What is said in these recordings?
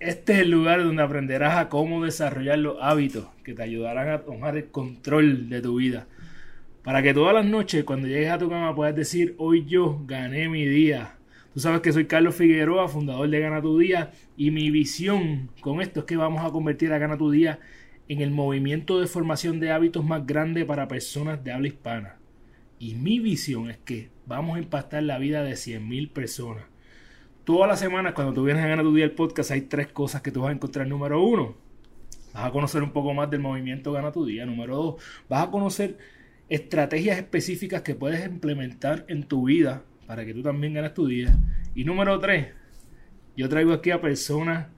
Este es el lugar donde aprenderás a cómo desarrollar los hábitos que te ayudarán a tomar el control de tu vida. Para que todas las noches cuando llegues a tu cama puedas decir, hoy yo gané mi día. Tú sabes que soy Carlos Figueroa, fundador de Gana tu Día, y mi visión con esto es que vamos a convertir a Gana tu Día en el movimiento de formación de hábitos más grande para personas de habla hispana. Y mi visión es que vamos a impactar la vida de 100.000 personas todas las semanas cuando tú vienes a ganar tu día el podcast hay tres cosas que tú vas a encontrar. Número uno, vas a conocer un poco más del movimiento Gana tu día. Número dos, vas a conocer estrategias específicas que puedes implementar en tu vida para que tú también ganes tu día. Y número tres, yo traigo aquí a personas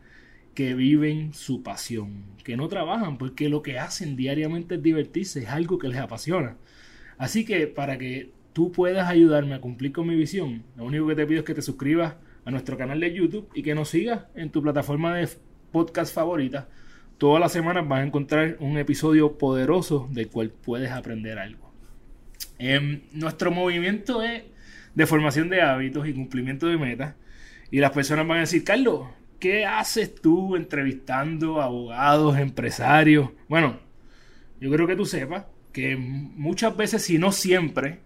que viven su pasión, que no trabajan porque lo que hacen diariamente es divertirse, es algo que les apasiona. Así que para que tú puedas ayudarme a cumplir con mi visión, lo único que te pido es que te suscribas a nuestro canal de YouTube y que nos sigas en tu plataforma de podcast favorita. Todas las semanas vas a encontrar un episodio poderoso del cual puedes aprender algo. Em, nuestro movimiento es de formación de hábitos y cumplimiento de metas. Y las personas van a decir, Carlos, ¿qué haces tú entrevistando abogados, empresarios? Bueno, yo creo que tú sepas que muchas veces, si no siempre,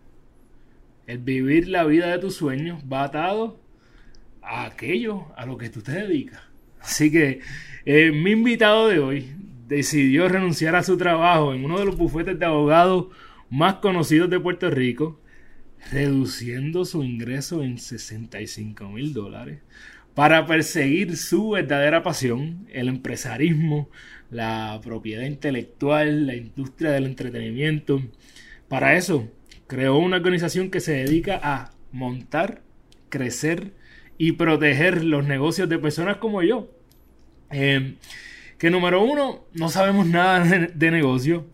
el vivir la vida de tus sueños va atado a aquello a lo que tú te dedicas. Así que eh, mi invitado de hoy decidió renunciar a su trabajo en uno de los bufetes de abogados más conocidos de Puerto Rico, reduciendo su ingreso en 65 mil dólares para perseguir su verdadera pasión, el empresarismo, la propiedad intelectual, la industria del entretenimiento. Para eso, creó una organización que se dedica a montar, crecer y proteger los negocios de personas como yo. Eh, que número uno, no sabemos nada de, negocio.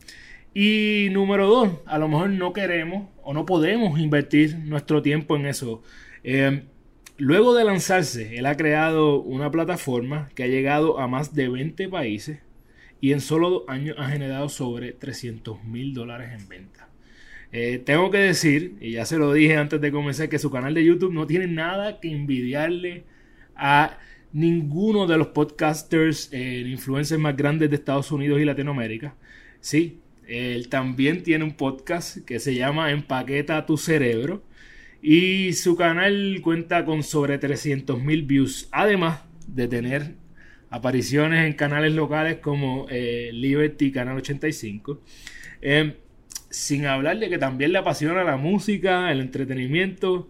Y número dos, a lo mejor no queremos o no podemos invertir nuestro tiempo en eso. Eh, luego de lanzarse, él ha creado una plataforma que ha llegado a más de 20 países y en solo dos años ha generado sobre 300 mil dólares en venta. Eh, tengo que decir, y ya se lo dije antes de comenzar, que su canal de YouTube no tiene nada que envidiarle a ninguno de los podcasters, eh, influencers más grandes de Estados Unidos y Latinoamérica. Sí, él también tiene un podcast que se llama Empaqueta tu cerebro. Y su canal cuenta con sobre 300 mil views. Además de tener apariciones en canales locales como eh, Liberty Canal 85 sin hablar de que también le apasiona la música, el entretenimiento.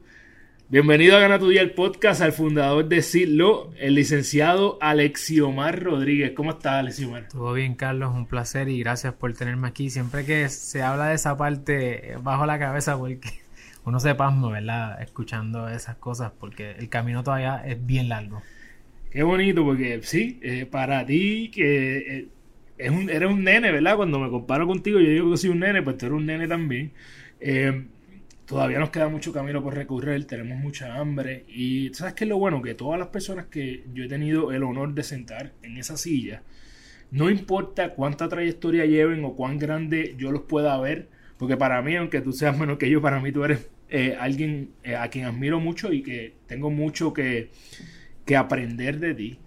Bienvenido a Gana tu Día el podcast al fundador de Silo, el licenciado Alexiomar Rodríguez. ¿Cómo estás, Alexiomar? Todo bien, Carlos, un placer y gracias por tenerme aquí. Siempre que se habla de esa parte, bajo la cabeza porque uno se pasma, ¿verdad? Escuchando esas cosas porque el camino todavía es bien largo. Qué bonito, porque sí, eh, para ti que eh, eres un nene, ¿verdad? Cuando me comparo contigo, yo digo que soy un nene, pues tú eres un nene también. Eh, todavía nos queda mucho camino por recorrer, tenemos mucha hambre. Y ¿sabes qué es lo bueno? Que todas las personas que yo he tenido el honor de sentar en esa silla, no importa cuánta trayectoria lleven o cuán grande yo los pueda ver, porque para mí, aunque tú seas menos que yo, para mí tú eres eh, alguien eh, a quien admiro mucho y que tengo mucho que, que aprender de ti.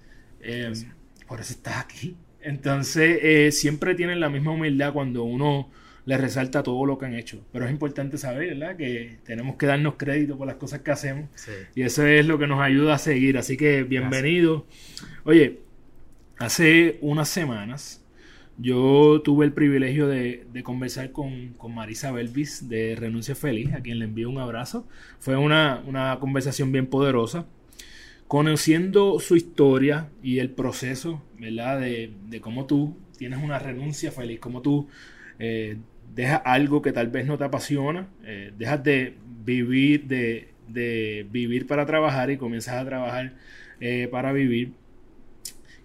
por eso estás aquí. Entonces, eh, siempre tienen la misma humildad cuando uno les resalta todo lo que han hecho. Pero es importante saber, ¿verdad? Que tenemos que darnos crédito por las cosas que hacemos. Y eso es lo que nos ayuda a seguir. Así que bienvenido. Oye, hace unas semanas yo tuve el privilegio de, conversar con, con, Marisa Belvis de Renuncia Feliz, a quien le envío un abrazo. Fue una, una conversación bien poderosa conociendo su historia y el proceso, ¿verdad? De, cómo tú tienes una renuncia feliz, cómo tú eh, dejas algo que tal vez no te apasiona, eh, dejas de vivir, de, vivir para trabajar y comienzas a trabajar eh, para vivir.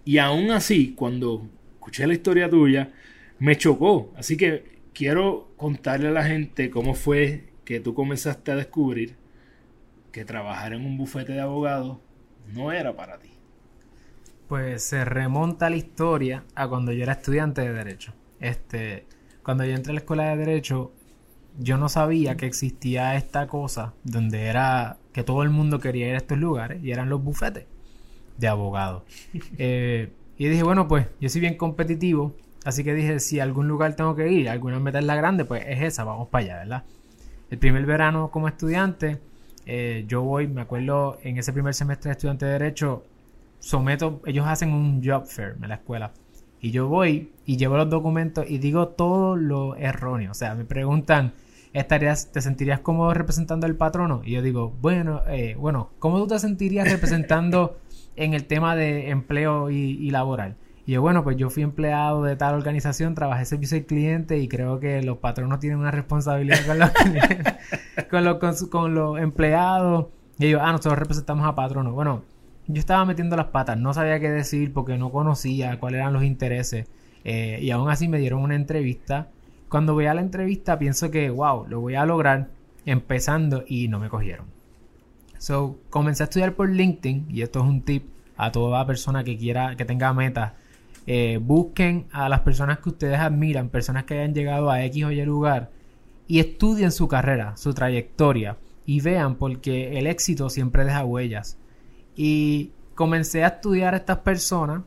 Y aún así, cuando escuché la historia tuya, me chocó. Así que quiero contarle a la gente cómo fue que tú comenzaste a descubrir que trabajar en un bufete de abogados no era para ti. Pues se remonta la historia a cuando yo era estudiante de Derecho. Este, cuando yo entré a la escuela de Derecho, yo no sabía que existía esta cosa donde era que todo el mundo quería ir a estos lugares y eran los bufetes de abogados. Eh, y dije, bueno, pues yo soy bien competitivo, así que dije, si a algún lugar tengo que ir, alguna meta es la grande, pues es esa, vamos para allá, ¿verdad? El primer verano como estudiante, eh, yo voy, me acuerdo, en ese primer semestre de estudiante de Derecho, someto, ellos hacen un job fair en la escuela. Y yo voy y llevo los documentos y digo todo lo erróneo. O sea, me preguntan, ¿estarías, ¿te sentirías cómodo representando al patrono? Y yo digo, bueno, eh, bueno, ¿cómo tú te sentirías representando en el tema de empleo y, laboral? Y yo, bueno, pues yo fui empleado de tal organización, trabajé servicio al cliente y creo que los patronos tienen una responsabilidad con los, con los, con, los empleados. Y yo, ah, nosotros representamos a patronos. Bueno, yo estaba metiendo las patas, no sabía qué decir porque no conocía cuáles eran los intereses. Eh, y aún así me dieron una entrevista. Cuando voy a la entrevista pienso que, wow, lo voy a lograr empezando y no me cogieron. So, comencé a estudiar por LinkedIn y esto es un tip a toda persona que quiera, que tenga metas. Eh, busquen a las personas que ustedes admiran, personas que hayan llegado a X o Y lugar y estudien su carrera, su trayectoria y vean porque el éxito siempre deja huellas. Y comencé a estudiar a estas personas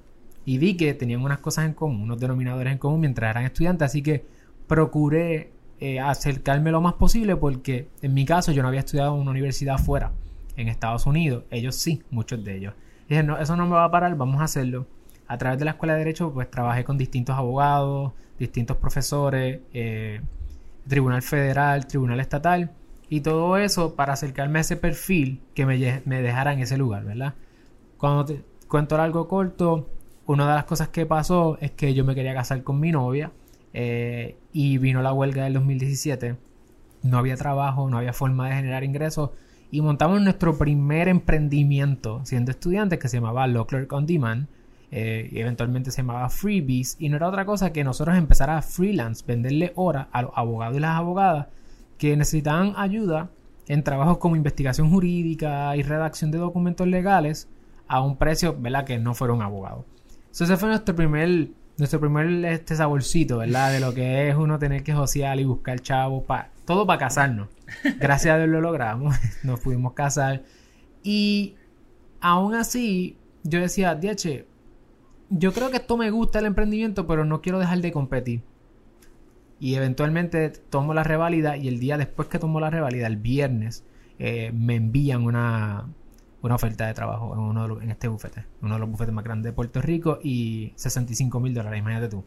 y vi que tenían unas cosas en común, unos denominadores en común mientras eran estudiantes, así que procuré eh, acercarme lo más posible porque en mi caso yo no había estudiado en una universidad fuera, en Estados Unidos, ellos sí, muchos de ellos. dije, no, eso no me va a parar, vamos a hacerlo. A través de la escuela de derecho pues trabajé con distintos abogados, distintos profesores, eh, tribunal federal, tribunal estatal y todo eso para acercarme a ese perfil que me, me dejara en ese lugar, ¿verdad? Cuando te cuento algo corto, una de las cosas que pasó es que yo me quería casar con mi novia eh, y vino la huelga del 2017. No había trabajo, no había forma de generar ingresos y montamos nuestro primer emprendimiento siendo estudiantes que se llamaba Law Clerk on Demand eh, eventualmente se llamaba Freebies y no era otra cosa que nosotros empezar a freelance, venderle horas a los abogados y las abogadas que necesitaban ayuda en trabajos como investigación jurídica y redacción de documentos legales a un precio, ¿verdad? Que no fuera un abogado. ese fue nuestro primer, nuestro primer este saborcito, ¿verdad? De lo que es uno tener que josear y buscar chavos, para todo para casarnos. Gracias a Dios lo logramos, nos pudimos casar. Y aún así, yo decía, Diache, yo creo que esto me gusta el emprendimiento, pero no quiero dejar de competir. Y eventualmente tomo la revalida y el día después que tomo la revalida, el viernes, eh, me envían una, una oferta de trabajo en, uno en este bufete, uno de los bufetes más grandes de Puerto Rico y 65 mil dólares, imagínate tú.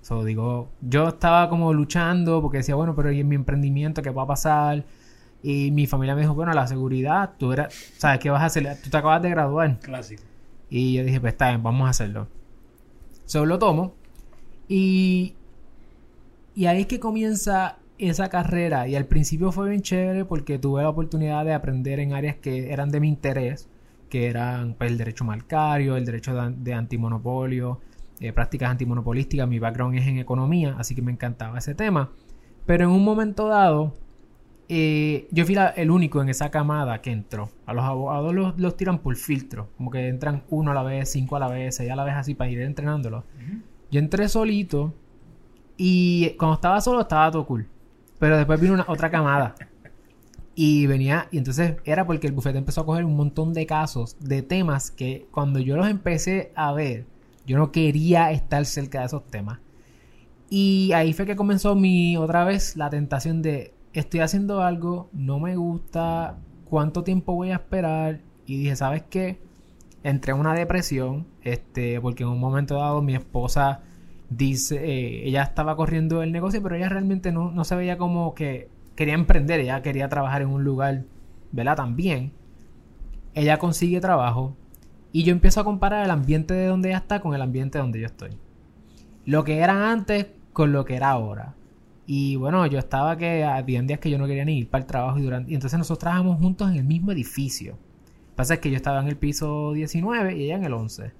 So, digo, yo estaba como luchando porque decía, bueno, pero ¿y en mi emprendimiento qué va a pasar? Y mi familia me dijo, bueno, la seguridad, tú eras, ¿sabes qué vas a hacer? Tú te acabas de graduar. Clásico. Y yo dije, pues está bien, vamos a hacerlo. Solo lo tomo. Y y ahí es que comienza esa carrera. Y al principio fue bien chévere porque tuve la oportunidad de aprender en áreas que eran de mi interés, que eran pues, el derecho marcario, el derecho de, antimonopolio, eh, prácticas antimonopolísticas. Mi background es en economía, así que me encantaba ese tema. Pero en un momento dado, eh, yo fui el único en esa camada que entró. A los abogados los, tiran por filtro, como que entran uno a la vez, cinco a la vez, seis a la vez, así para ir entrenándolos. Yo entré solito y cuando estaba solo estaba todo cool. Pero después vino una, otra camada. Y venía, y entonces era porque el bufete empezó a coger un montón de casos, de temas que cuando yo los empecé a ver, yo no quería estar cerca de esos temas. Y ahí fue que comenzó mi, otra vez, la tentación de, estoy haciendo algo, no me gusta, cuánto tiempo voy a esperar. Y dije, ¿sabes qué? Entré en una depresión, este, porque en un momento dado mi esposa dice, eh, ella estaba corriendo el negocio, pero ella realmente no, no se veía como que quería emprender, ella quería trabajar en un lugar, ¿verdad? También. Ella consigue trabajo y yo empiezo a comparar el ambiente de donde ella está con el ambiente donde yo estoy. Lo que era antes con lo que era ahora. Y bueno, yo estaba que había días que yo no quería ni ir para el trabajo y durante y entonces nosotros trabajamos juntos en el mismo edificio. Lo que pasa es que yo estaba en el piso 19 y ella en el 11.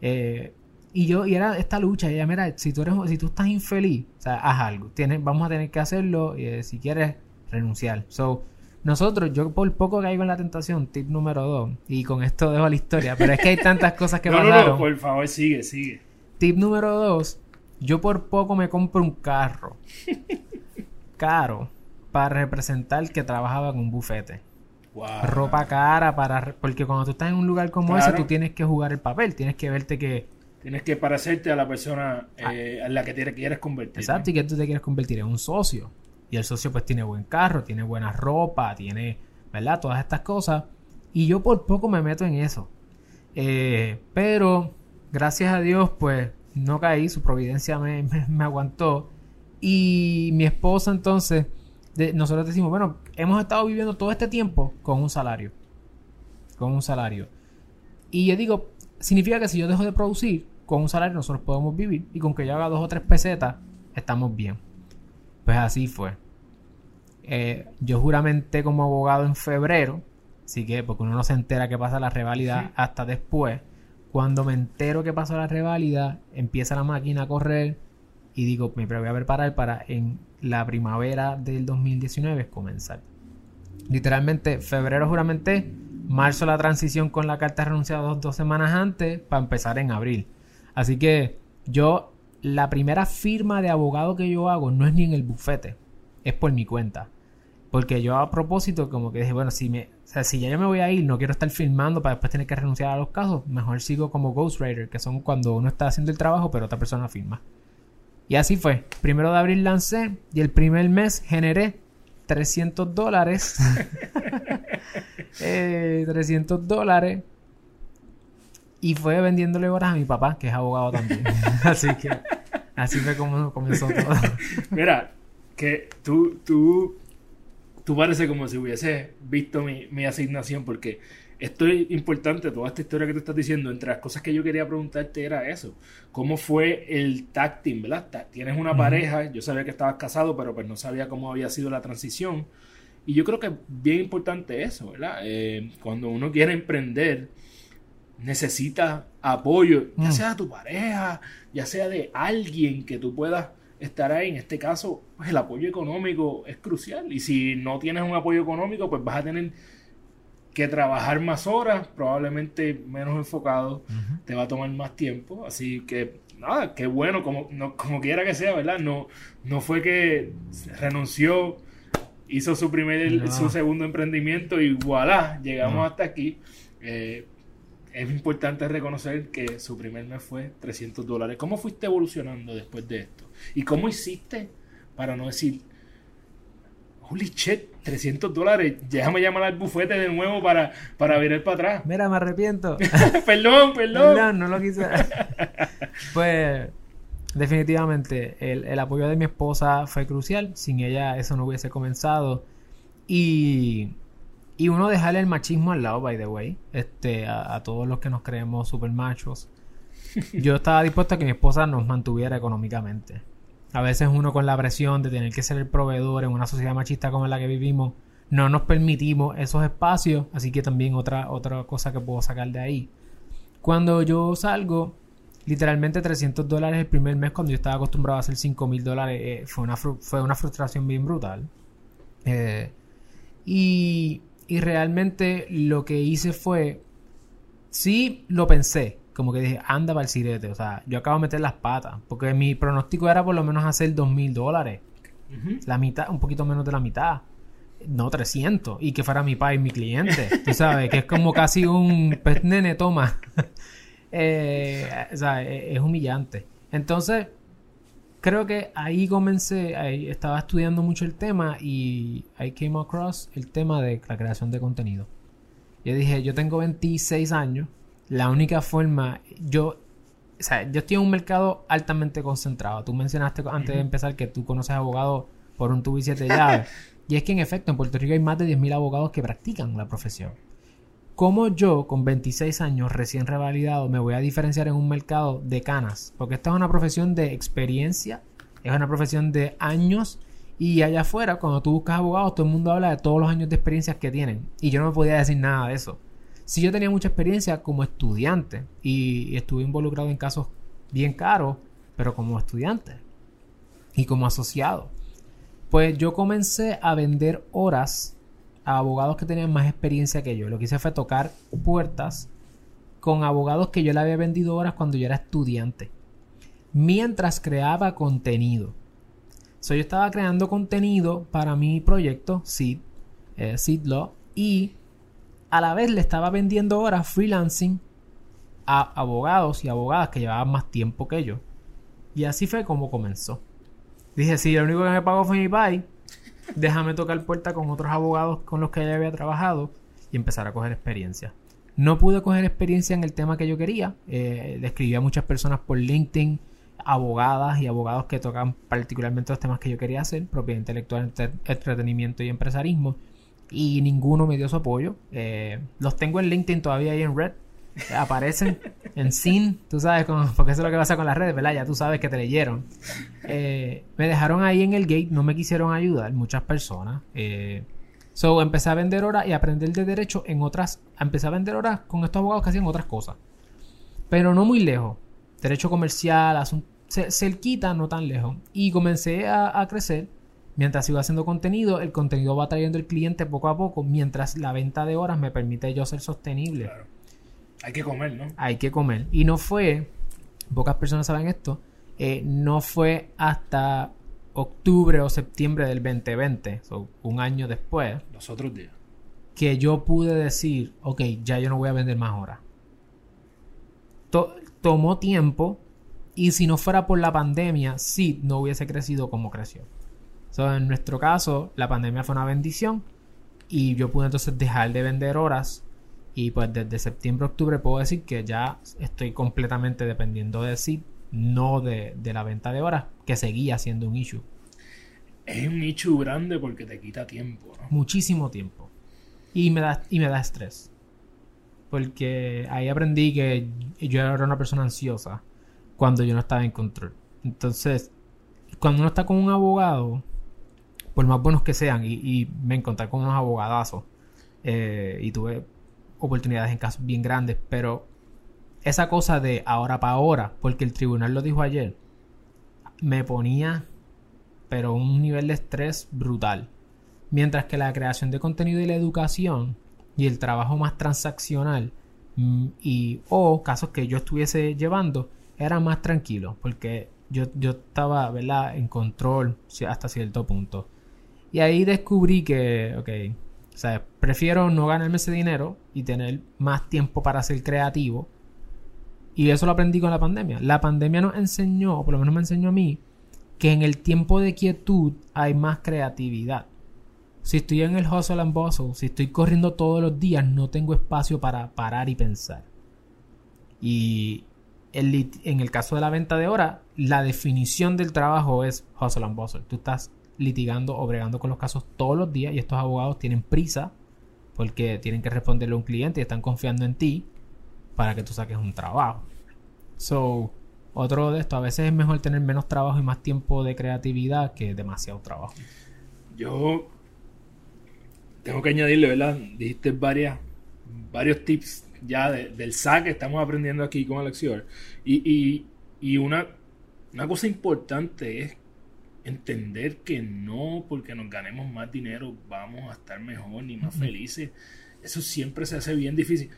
Eh, Y yo, y era esta lucha, y ella, mira, si tú eres, si tú estás infeliz, o sea, haz algo. Tienes, vamos a tener que hacerlo, y, eh, si quieres, renunciar. So, nosotros, yo por poco caigo en la tentación, tip número dos, y con esto dejo la historia, pero es que hay tantas cosas que no, pasaron. No, no, por favor, sigue, sigue. Tip número dos, yo por poco me compro un carro. caro. Para representar que trabajaba en un bufete. Wow. Ropa cara para... Porque cuando tú estás en un lugar como Claro. ese, tú tienes que jugar el papel. Tienes que verte que... Tienes que parecerte a la persona eh, en la que te quieres convertir. Ah. Exacto, y que tú te quieres convertir en un socio. Y el socio pues tiene buen carro, tiene buena ropa, tiene, ¿verdad? Todas estas cosas. Y yo por poco me meto en eso. Eh, pero, gracias a Dios, pues no caí, su providencia me, me- me aguantó. Y mi esposa entonces, de- nosotros decimos, bueno, hemos estado viviendo todo este tiempo con un salario. Con un salario. Y yo digo, significa que si yo dejo de producir, con un salario nosotros podemos vivir. Y con que yo haga dos o tres pesetas, estamos bien. Pues así fue. Eh, yo juramenté como abogado en febrero. Así que, porque uno no se entera que pasa la reválida hasta después. Cuando me entero que pasó la reválida, empieza la máquina a correr. Y digo, me voy a preparar para en la primavera del 2019 comenzar. Literalmente, febrero juramenté, marzo la transición con la carta renunciada dos, dos semanas antes para empezar en abril. Así que yo, la primera firma de abogado que yo hago no es ni en el bufete, es por mi cuenta. Porque yo a propósito como que dije, bueno, si, me, sea, si ya yo me voy a ir, no quiero estar filmando para después tener que renunciar a los casos, mejor sigo como ghostwriter, que son cuando uno está haciendo el trabajo pero otra persona firma. Y así fue. Primero de abril lancé y el primer mes generé 300 dólares. Eh, 300 dólares. Y fue vendiéndole horas a mi papá, que es abogado también. así que así fue como comenzó todo. Mira, que tú, tú, tú parece como si hubiese visto mi, mi asignación, porque esto es importante, toda esta historia que tú estás diciendo, entre las cosas que yo quería preguntarte era eso. ¿Cómo fue el tag team, verdad? Tienes una pareja, yo sabía que estabas casado, pero pues no sabía cómo había sido la transición. Y yo creo que es bien importante eso, ¿verdad? Eh, cuando uno quiere emprender, necesita apoyo, ya Mm. sea de tu pareja, ya sea de alguien que tú puedas estar ahí. En este caso, pues el apoyo económico es crucial. Y si no tienes un apoyo económico, pues vas a tener que trabajar más horas, probablemente menos enfocado, te va a tomar más tiempo. Así que, nada, qué bueno, como, no- como quiera que sea, ¿verdad? No, no fue que renunció, hizo su primer, No. su segundo emprendimiento y voilà, llegamos No. hasta aquí. Eh, es importante reconocer que su primer mes fue 300 dólares. ¿Cómo fuiste evolucionando después de esto? ¿Y cómo hiciste para no decir, holy shit, 300 dólares, déjame llamar al bufete de nuevo para, para virar para atrás? Mira, me arrepiento. perdón, perdón. Perdón, no lo quise. pues, definitivamente, el, el apoyo de mi esposa fue crucial. Sin ella, eso no hubiese comenzado. Y, y uno dejarle el machismo al lado, by the way, este, a, a todos los que nos creemos super machos. Yo estaba dispuesto a que mi esposa nos mantuviera económicamente. A veces uno con la presión de tener que ser el proveedor en una sociedad machista como la que vivimos, no nos permitimos esos espacios, así que también otra, otra cosa que puedo sacar de ahí. Cuando yo salgo, literalmente 300 dólares el primer mes, cuando yo estaba acostumbrado a hacer 5 mil dólares, eh, fue, una fue una frustración bien brutal. Eh, y, y realmente lo que hice fue, sí lo pensé, como que dije, anda para el sirete, o sea, yo acabo de meter las patas, porque mi pronóstico era por lo menos hacer 2 mil dólares, la mitad, un poquito menos de la mitad. No 300. Y que fuera mi país mi cliente. Tú sabes, que es como casi un pues, nene, toma. Eh, o sea, e- es humillante. Entonces, creo que ahí comencé, ahí estaba estudiando mucho el tema y I came across el tema de la creación de contenido. Yo dije, yo tengo 26 años, la única forma, yo, o sea, yo estoy en un mercado altamente concentrado. Tú mencionaste antes de empezar que tú conoces abogados por un tubo y siete llaves. y es que en efecto en Puerto Rico hay más de 10.000 abogados que practican la profesión. ¿Cómo yo, con 26 años recién revalidado, me voy a diferenciar en un mercado de canas? Porque esta es una profesión de experiencia, es una profesión de años. Y allá afuera, cuando tú buscas abogados, todo el mundo habla de todos los años de experiencias que tienen. Y yo no me podía decir nada de eso. Si yo tenía mucha experiencia como estudiante y, estuve involucrado en casos bien caro, pero como estudiante y como asociado. Pues yo comencé a vender horas a abogados que tenían más experiencia que yo. Lo que hice fue tocar puertas con abogados que yo le había vendido horas cuando yo era estudiante. Mientras creaba contenido. So, yo estaba creando contenido para mi proyecto, Seed, eh, Seed Law, y a la vez le estaba vendiendo horas freelancing a abogados y abogadas que llevaban más tiempo que yo. Y así fue como comenzó. Dije, si lo único que me pagó fue mi pai, déjame tocar puerta con otros abogados con los que ya había trabajado y empezar a coger experiencia. No pude coger experiencia en el tema que yo quería. Eh, escribí a muchas personas por LinkedIn, abogadas y abogados que tocan particularmente los temas que yo quería hacer, propiedad intelectual, entretenimiento y empresarismo. Y ninguno me dio su apoyo. Eh, los tengo en LinkedIn todavía ahí en Red aparecen en sin, tú sabes, porque eso es lo que pasa con las redes, ¿verdad? Ya tú sabes que te leyeron. Eh, me dejaron ahí en el gate, no me quisieron ayudar muchas personas. Eh, so, empecé a vender horas y aprender de derecho en otras, empecé a vender horas con estos abogados que hacían otras cosas. Pero no muy lejos. Derecho comercial, cerquita, no tan lejos. Y comencé a, a crecer. Mientras sigo haciendo contenido, el contenido va trayendo el cliente poco a poco, mientras la venta de horas me permite yo ser sostenible. Claro. Hay que comer, ¿no? Hay que comer. Y no fue, pocas personas saben esto, eh, no fue hasta octubre o septiembre del 2020, un año después. Los otros días. Que yo pude decir, ok, ya yo no voy a vender más horas. tomó tiempo y si no fuera por la pandemia, sí, no hubiese crecido como creció. En nuestro caso, la pandemia fue una bendición y yo pude entonces dejar de vender horas y pues desde septiembre, octubre puedo decir que ya estoy completamente dependiendo de sí, no de, la venta de horas, que seguía siendo un issue. Es un issue grande porque te quita tiempo, Muchísimo tiempo. Y me da, y me da estrés. Porque ahí aprendí que yo era una persona ansiosa cuando yo no estaba en control. Entonces, cuando uno está con un abogado, por más buenos que sean, y, me encontré con unos abogadazos, eh, y tuve oportunidades en casos bien grandes, pero esa cosa de ahora para ahora, porque el tribunal lo dijo ayer, me ponía, pero un nivel de estrés brutal. Mientras que la creación de contenido y la educación y el trabajo más transaccional mm, y o casos que yo estuviese llevando eran más tranquilos porque yo, yo estaba ¿verdad? en control hasta cierto punto. Y ahí descubrí que, ok, o sea, prefiero no ganarme ese dinero y tener más tiempo para ser creativo. Y eso lo aprendí con la pandemia. La pandemia nos enseñó, o por lo menos me enseñó a mí, que en el tiempo de quietud hay más creatividad. Si estoy en el hustle and bustle, si estoy corriendo todos los días, no tengo espacio para parar y pensar. Y en el caso de la venta de hora, la definición del trabajo es hustle and bustle. Tú estás litigando o bregando con los casos todos los días y estos abogados tienen prisa porque tienen que responderle a un cliente y están confiando en ti para que tú saques un trabajo. So, otro de esto, a veces es mejor tener menos trabajo y más tiempo de creatividad que demasiado trabajo. Yo tengo que añadirle, ¿verdad? Dijiste varias, varios tips ya del SAC que estamos aprendiendo aquí con Alexior. Y, y, y una, una cosa importante es entender que no porque nos ganemos más dinero vamos a estar mejor ni más felices. Eso siempre se hace bien difícil.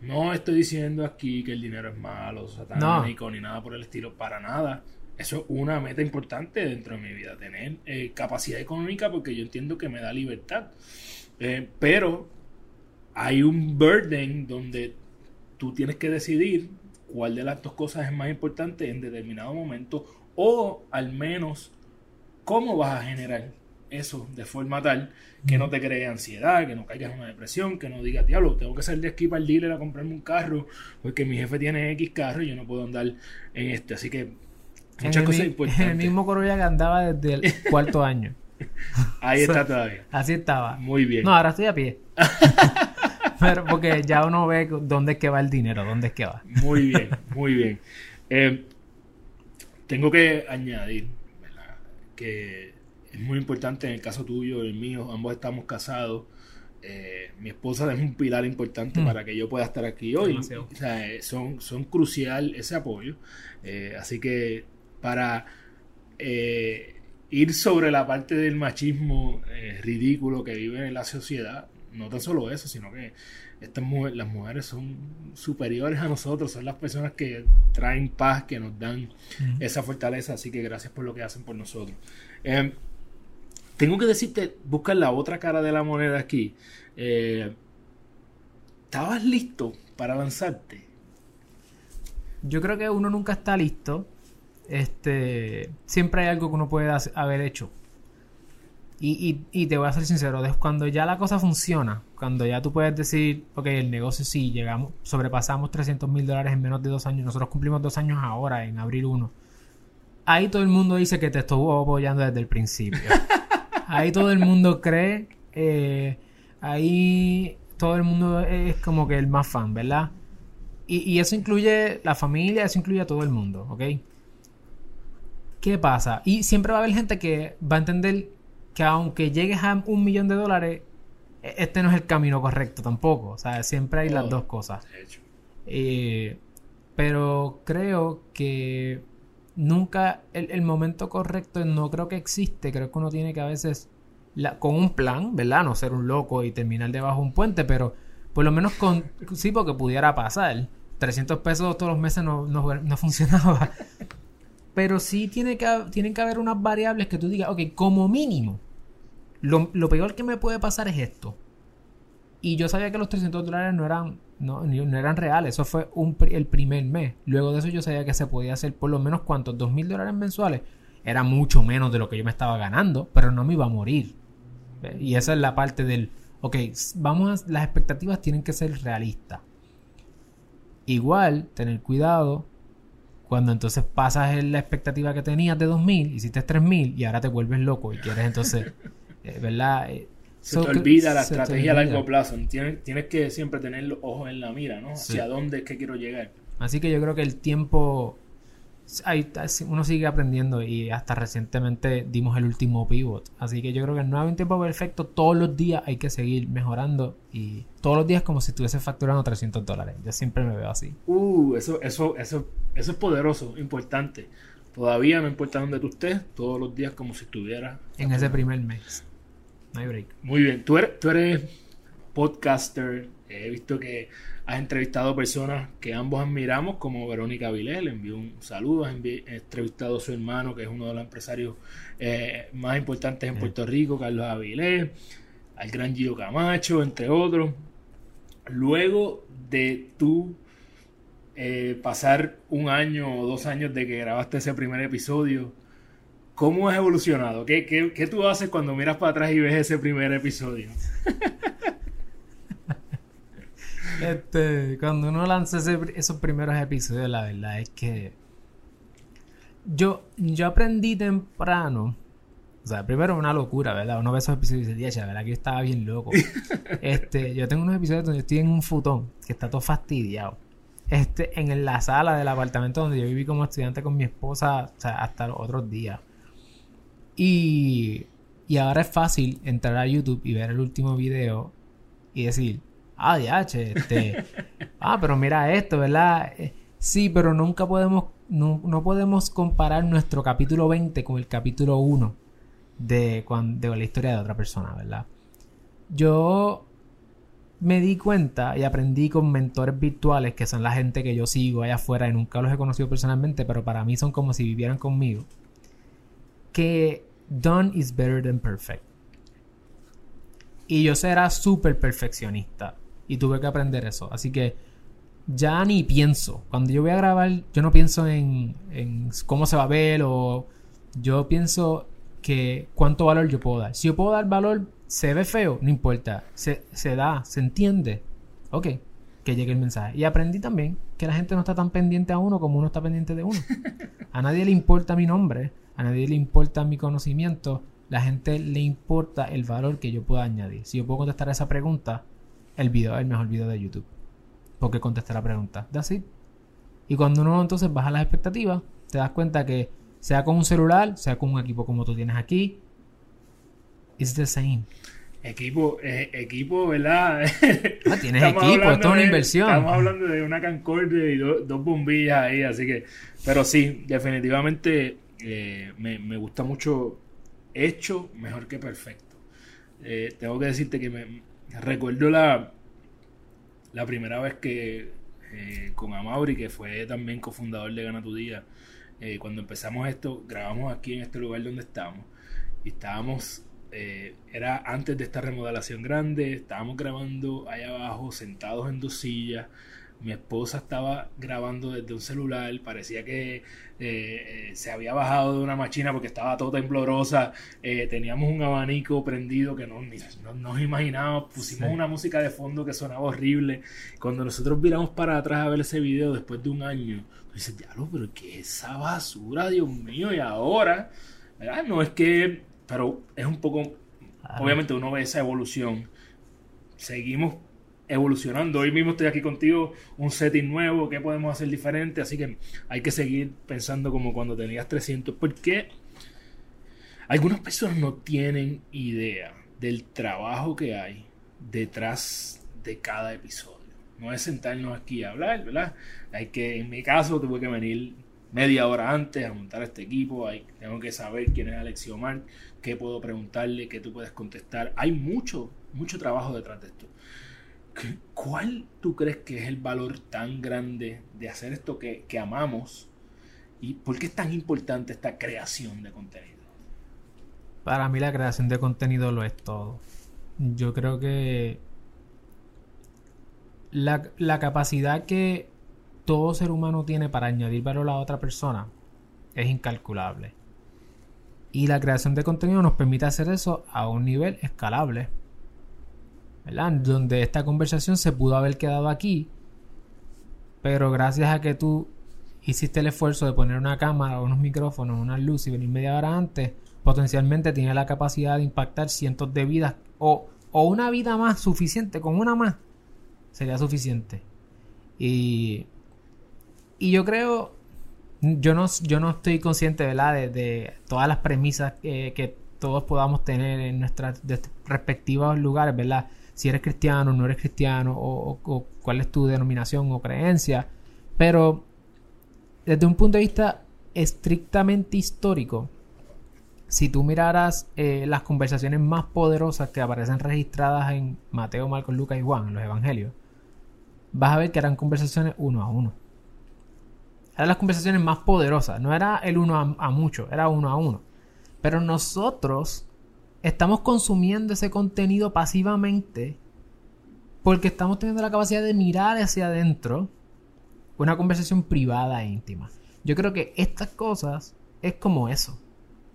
No estoy diciendo aquí que el dinero es malo, satánico, ni nada por el estilo, para nada. Eso es una meta importante dentro de mi vida, tener eh, capacidad económica porque yo entiendo que me da libertad. Eh, pero hay un burden donde tú tienes que decidir cuál de las dos cosas es más importante en determinado momento o al menos cómo vas a generar eso de forma tal que no te cree ansiedad, que no caigas en una depresión, que no digas, diablo, tengo que salir de aquí para el dealer a comprarme un carro, porque mi jefe tiene X carro y yo no puedo andar en este. Así que muchas cosas importantes. En el mismo Corolla que andaba desde el cuarto año. Ahí está todavía. Así estaba. Muy bien. No, ahora estoy a pie. Pero porque ya uno ve dónde es que va el dinero, dónde es que va. Muy bien, muy bien. Eh, tengo que añadir que es muy importante en el caso tuyo, el mío, ambos estamos casados. eh, mi esposa es un pilar importante Mm. para que yo pueda estar aquí hoy. O sea, eh, son, son crucial ese apoyo. Eh, así que para eh, ir sobre la parte del machismo ridículo que vive en la sociedad, no tan solo eso, sino que estas mujeres, las mujeres son superiores a nosotros, son las personas que traen paz, que nos dan esa fortaleza, así que gracias por lo que hacen por nosotros. Eh, tengo que decirte, busca la otra cara de la moneda aquí. Eh, ¿Estabas listo para lanzarte? Yo creo que uno nunca está listo. Este, siempre hay algo que uno puede haber hecho. Y, y, y te voy a ser sincero, cuando ya la cosa funciona, cuando ya tú puedes decir, ok, el negocio sí, llegamos, sobrepasamos 300 mil dólares en menos de dos años, nosotros cumplimos dos años ahora, en abril 1. Ahí todo el mundo dice que te estuvo apoyando desde el principio. Ahí todo el mundo cree, eh, ahí todo el mundo es como que el más fan, ¿verdad? Y, y eso incluye la familia, eso incluye a todo el mundo, ¿ok? ¿Qué pasa? Y siempre va a haber gente que va a entender que aunque llegues a un millón de dólares, e- este no es el camino correcto tampoco. O sea, siempre hay las dos cosas. Eh, pero creo que nunca el, el momento correcto no creo que existe. Creo que uno tiene que a veces, la- con un plan, ¿verdad? No ser un loco y terminar debajo de un puente, pero por lo menos con, sí, porque pudiera pasar. 300 pesos todos los meses no, no, no funcionaba. Pero sí tiene que, tienen que haber unas variables que tú digas, ok, como mínimo, lo, lo peor que me puede pasar es esto. Y yo sabía que los 300 dólares no eran, no, eran reales. Eso fue el primer mes. Luego de eso yo sabía que se podía hacer por lo menos cuántos, 2 mil dólares mensuales. Era mucho menos de lo que yo me estaba ganando, pero no me iba a morir. Y esa es la parte del, ok, vamos a, las expectativas tienen que ser realistas. Igual, tener cuidado cuando entonces pasas en la expectativa que tenías de 2000, hiciste 3000 y ahora te vuelves loco y quieres entonces, eh, ¿verdad? Eh, Se so te olvida la estrategia a largo plazo. Tienes, tienes que siempre tener los ojos en la mira, ¿no? Sí. Hacia dónde es que quiero llegar. Así que yo creo que el tiempo. Hay- uno sigue aprendiendo y hasta recientemente dimos el último pivot. Así que yo creo que no hay un tiempo perfecto. Todos los días hay que seguir mejorando y todos los días como si estuviese facturando 300 dólares. Yo siempre me veo así. Uh, eso, eso, eso, eso es poderoso, importante. Todavía no importa dónde tú estés, todos los días como si estuvieras. En ese primer mes. No hay break. Muy bien, tú eres, tú eres podcaster. He visto que has entrevistado personas que ambos admiramos, como Verónica Vilés, le envío un saludo. Has entrevistado a su hermano, que es uno de los empresarios eh, más importantes en. Puerto Rico, Carlos Avilés, al gran Gio Camacho, entre otros. Luego de tú eh, pasar un año o dos años de que grabaste ese primer episodio, ¿cómo has evolucionado? ¿Qué, qué, qué tú haces cuando miras para atrás y ves ese primer episodio? Este, cuando uno lanza ese- esos primeros episodios, la verdad es que yo, yo aprendí temprano. O sea, primero una locura, ¿verdad? Uno ve esos episodios y dice, "Diache, la verdad que yo estaba bien loco. este, yo tengo unos episodios donde estoy en un futón que está todo fastidiado. Este, en la sala del apartamento donde yo viví como estudiante con mi esposa, o sea, hasta los otros días. Y, y ahora es fácil entrar a YouTube y ver el último video y decir, ah, diache, este, ah, pero mira esto, ¿verdad? Eh, Sí, pero nunca podemos, no, no podemos comparar nuestro capítulo 20 con el capítulo 1 de, de la historia de otra persona, ¿verdad? Yo me di cuenta y aprendí con mentores virtuales, que son la gente que yo sigo allá afuera y nunca los he conocido personalmente, pero para mí son como si vivieran conmigo, que done is better than perfect. Y yo será súper perfeccionista. Y tuve que aprender eso. Así que ya ni pienso. Cuando yo voy a grabar, yo no pienso en, en cómo se va a ver o yo pienso que cuánto valor yo puedo dar. Si yo puedo dar valor, se ve feo, no importa. Se, se da, se entiende. Ok, que llegue el mensaje. Y aprendí también que la gente no está tan pendiente a uno como uno está pendiente de uno. A nadie le importa mi nombre, a nadie le importa mi conocimiento. La gente le importa el valor que yo pueda añadir. Si yo puedo contestar esa pregunta, el video el mejor video de YouTube. Porque contesté la pregunta. That's it. Y cuando uno entonces baja las expectativas, te das cuenta que sea con un celular, sea con un equipo como tú tienes aquí, it's the same. Equipo, eh, equipo, ¿verdad? Ah, tienes equipo, esto es una inversión. Estamos hablando de una Concorde y dos bombillas ahí, así que. Pero sí, definitivamente eh, me, gusta mucho hecho mejor que perfecto. Eh, tengo que decirte que me recuerdo la, la primera vez que con Amauri, que fue también cofundador de Gana Tu Día, cuando empezamos esto, grabamos aquí en este lugar donde estamos y estábamos eh, era antes de esta remodelación grande, estábamos grabando allá abajo, sentados en dos sillas. Mi esposa estaba grabando desde un celular, parecía que eh, eh, se había bajado de una máquina porque estaba toda temblorosa. teníamos un abanico prendido que no, nos imaginábamos. Pusimos una música de fondo que sonaba horrible. Cuando nosotros viramos para atrás a ver ese video después de un año, dices, diablo, pero ¿qué es esa basura, Dios mío? Y ahora, No es que pero es un poco, obviamente uno ve esa evolución. Seguimos evolucionando. Hoy mismo estoy aquí contigo, un setting nuevo, ¿qué podemos hacer diferente? Así que hay que seguir pensando como cuando tenías 300, porque algunas personas no tienen idea del trabajo que hay detrás de cada episodio. No es sentarnos aquí a hablar, ¿verdad? Hay que, en mi caso, tuve que venir media hora antes a montar este equipo. Tengo que saber quién es Alexio Omar, qué puedo preguntarle, qué tú puedes contestar. Hay mucho, mucho trabajo detrás de esto. ¿Cuál tú crees que es el valor tan grande de hacer esto que, que amamos? ¿Y por qué es tan importante esta creación de contenido? Para mí la creación de contenido lo es todo. Yo creo que la, la capacidad que todo ser humano tiene para añadir valor a otra persona es incalculable. Y la creación de contenido nos permite hacer eso a un nivel escalable. ¿Verdad? Donde esta conversación se pudo haber quedado aquí, pero gracias a que tú hiciste el esfuerzo de poner una cámara, unos micrófonos, una luz y venir media hora antes, potencialmente tiene la capacidad de impactar cientos de vidas o, o una vida más suficiente, con una más sería suficiente. Y y yo creo, yo no, yo no estoy consciente, ¿verdad? De, de todas las premisas que todos podamos tener en nuestros respectivos lugares, ¿verdad? Si eres cristiano, no eres cristiano, o, cuál es tu denominación o creencia. Pero desde un punto de vista estrictamente histórico, si tú miraras eh, las conversaciones más poderosas que aparecen registradas en Mateo, Marcos, Lucas y Juan, en los evangelios, vas a ver que eran conversaciones uno a uno eran las conversaciones más poderosas. No era el uno a, mucho, era uno a uno. Pero nosotros estamos consumiendo ese contenido pasivamente porque estamos teniendo la capacidad de mirar hacia adentro una conversación privada e íntima. Yo creo que estas cosas es como eso.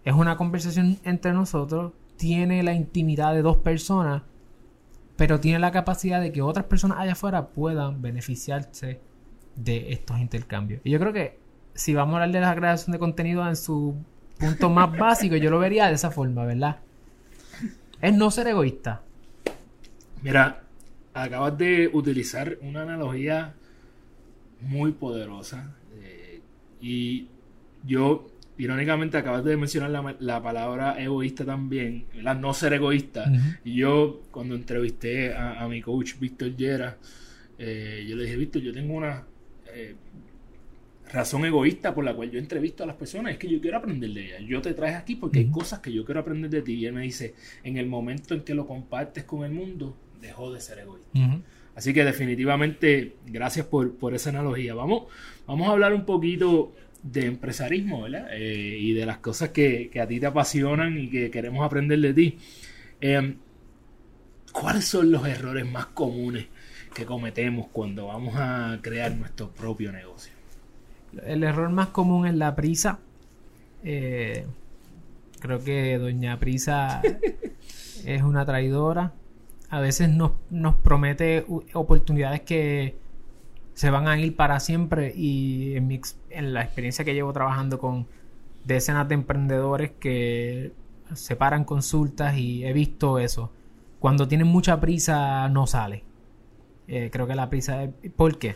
Es una conversación entre nosotros, tiene la intimidad de dos personas, pero tiene la capacidad de que otras personas allá afuera puedan beneficiarse de estos intercambios. Y yo creo que si vamos a hablar de la creación de contenido en su punto más básico, yo lo vería de esa forma, ¿verdad? Es no ser egoísta. Mira, acabas de utilizar una analogía muy poderosa. Eh, y yo, irónicamente, acabas de mencionar la, palabra egoísta también, ¿verdad? No ser egoísta. Y yo, cuando entrevisté a, mi coach Víctor Llera, eh, yo le dije, Víctor, yo tengo una eh, razón egoísta por la cual yo entrevisto a las personas es que yo quiero aprender de ellas. Yo te traes aquí porque hay cosas que yo quiero aprender de ti. Y él me dice, en el momento en que lo compartes con el mundo, dejó de ser egoísta. Así que definitivamente, gracias por, esa analogía. Vamos, vamos a hablar un poquito de empresarismo, ¿verdad? Eh, y de las cosas que, a ti te apasionan y que queremos aprender de ti. Em, ¿Cuáles son los errores más comunes que cometemos cuando vamos a crear nuestro propio negocio? El error más común es la prisa. Eh, creo que Doña Prisa es una traidora. A veces nos, nos promete oportunidades que se van a ir para siempre y en, en la experiencia que llevo trabajando con decenas de emprendedores que separan consultas y he visto eso. Cuando tienen mucha prisa no sale. Eh, creo que la prisa es... ¿Por qué?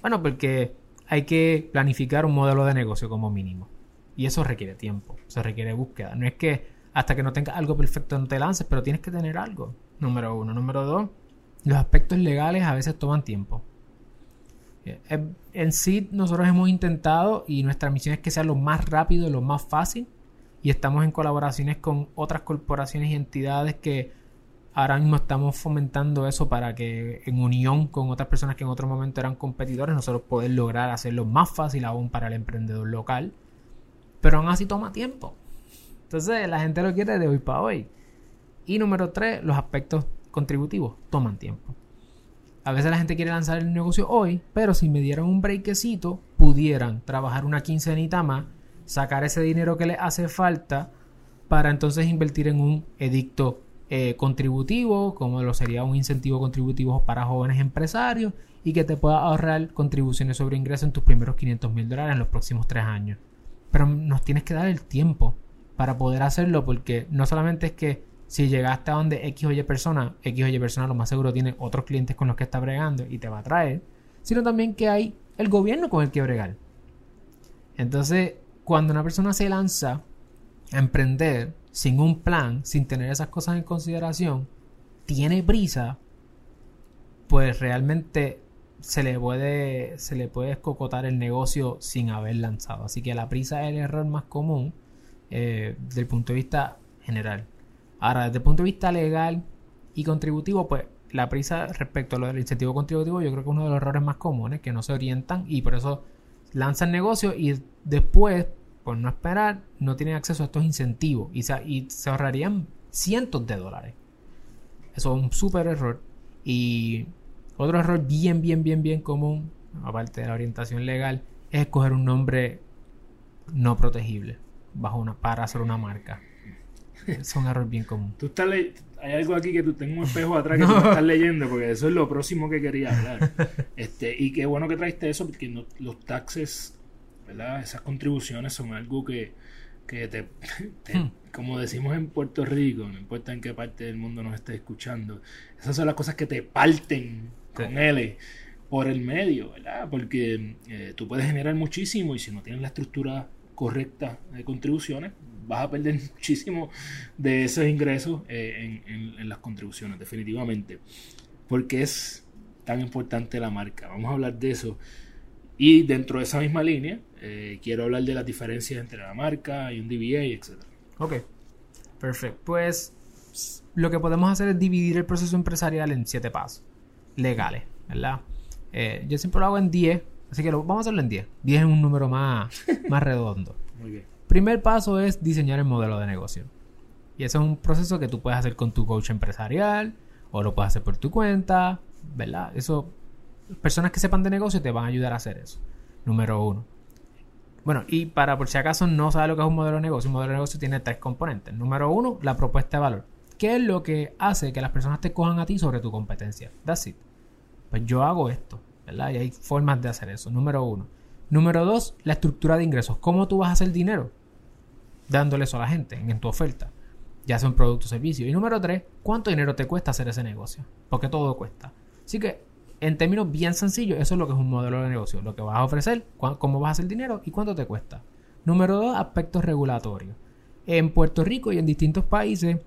Bueno, porque hay que planificar un modelo de negocio como mínimo. Y eso requiere tiempo, se requiere búsqueda. No es que hasta que no tengas algo perfecto no te lances, pero tienes que tener algo. Número uno. Número dos, los aspectos legales a veces toman tiempo. Eh, en sí, nosotros hemos intentado y nuestra misión es que sea lo más rápido, lo más fácil. Y estamos en colaboraciones con otras corporaciones y entidades que ahora mismo estamos fomentando eso para que en unión con otras personas que en otro momento eran competidores, nosotros poder lograr hacerlo más fácil aún para el emprendedor local. Pero aún así toma tiempo. Entonces la gente lo quiere de hoy para hoy. Y número tres, los aspectos contributivos toman tiempo. A veces la gente quiere lanzar el negocio hoy, pero si me dieran un breakcito, pudieran trabajar una quincenita más, sacar ese dinero que les hace falta para entonces invertir en un edicto eh, contributivo, como lo sería un incentivo contributivo para jóvenes empresarios y que te pueda ahorrar contribuciones sobre ingresos en tus primeros 500 mil dólares en los próximos tres años. Pero nos tienes que dar el tiempo para poder hacerlo porque no solamente es que si llegaste a donde X o Y persona, X o Y persona lo más seguro tiene otros clientes con los que está bregando y te va a traer, sino también que hay el gobierno con el que bregar. Entonces, cuando una persona se lanza a emprender sin un plan, sin tener esas cosas en consideración, tiene prisa, pues realmente se le puede se le puede escocotar el negocio sin haber lanzado. Así que la prisa es el error más común eh, desde el punto de vista general. Ahora, desde el punto de vista legal y contributivo, pues la prisa respecto a lo del incentivo contributivo, yo creo que es uno de los errores más comunes, que no se orientan y por eso lanzan negocio y después, por no esperar, no tienen acceso a estos incentivos y se, y se ahorrarían cientos de dólares. Eso es un súper error. Y otro error bien, bien, bien, bien común, aparte de la orientación legal, es escoger un nombre no protegible bajo una, para hacer una marca. Es un error bien común. Tú estás hay algo aquí que tú tengo un espejo atrás que tú estás leyendo, porque eso es lo próximo que quería hablar. Este, y qué bueno que traiste eso, porque los taxes, ¿verdad? Esas contribuciones son algo que, que te, hmm. como decimos en Puerto Rico, no importa en qué parte del mundo nos estés escuchando, esas son las cosas que te parten con L por el medio, ¿verdad? Porque eh, tú puedes generar muchísimo y si no tienes la estructura correcta de contribuciones, vas a perder muchísimo de esos ingresos eh, en, las contribuciones, definitivamente. Porque es tan importante la marca. Vamos a hablar de eso. Y dentro de esa misma línea, eh, quiero hablar de las diferencias entre la marca y un DBA, etc. Ok, perfecto. Pues lo que podemos hacer es dividir el proceso empresarial en siete pasos legales, ¿verdad? Eh, yo siempre lo hago en 10, así que lo, vamos a hacerlo en 10. 10 es un número más, más redondo. Muy bien. Primer paso es diseñar el modelo de negocio. Y ese es un proceso que tú puedes hacer con tu coach empresarial o lo puedes hacer por tu cuenta, ¿verdad? Eso, personas que sepan de negocio te van a ayudar a hacer eso. Número uno. Bueno, y para por si acaso no sabes lo que es un modelo de negocio, un modelo de negocio tiene tres componentes. Número uno, la propuesta de valor. ¿Qué es lo que hace que las personas te cojan a ti sobre tu competencia? That's it. Pues yo hago esto, ¿verdad? Y hay formas de hacer eso. Número uno. Número dos, la estructura de ingresos. ¿Cómo tú vas a hacer dinero? dándole eso a la gente en tu oferta, ya sea un producto o servicio. Y número tres, ¿cuánto dinero te cuesta hacer ese negocio? Porque todo cuesta. Así que, en términos bien sencillos, eso es lo que es un modelo de negocio. Lo que vas a ofrecer, cómo vas a hacer dinero y cuánto te cuesta. Número dos, aspectos regulatorios. En Puerto Rico y en distintos países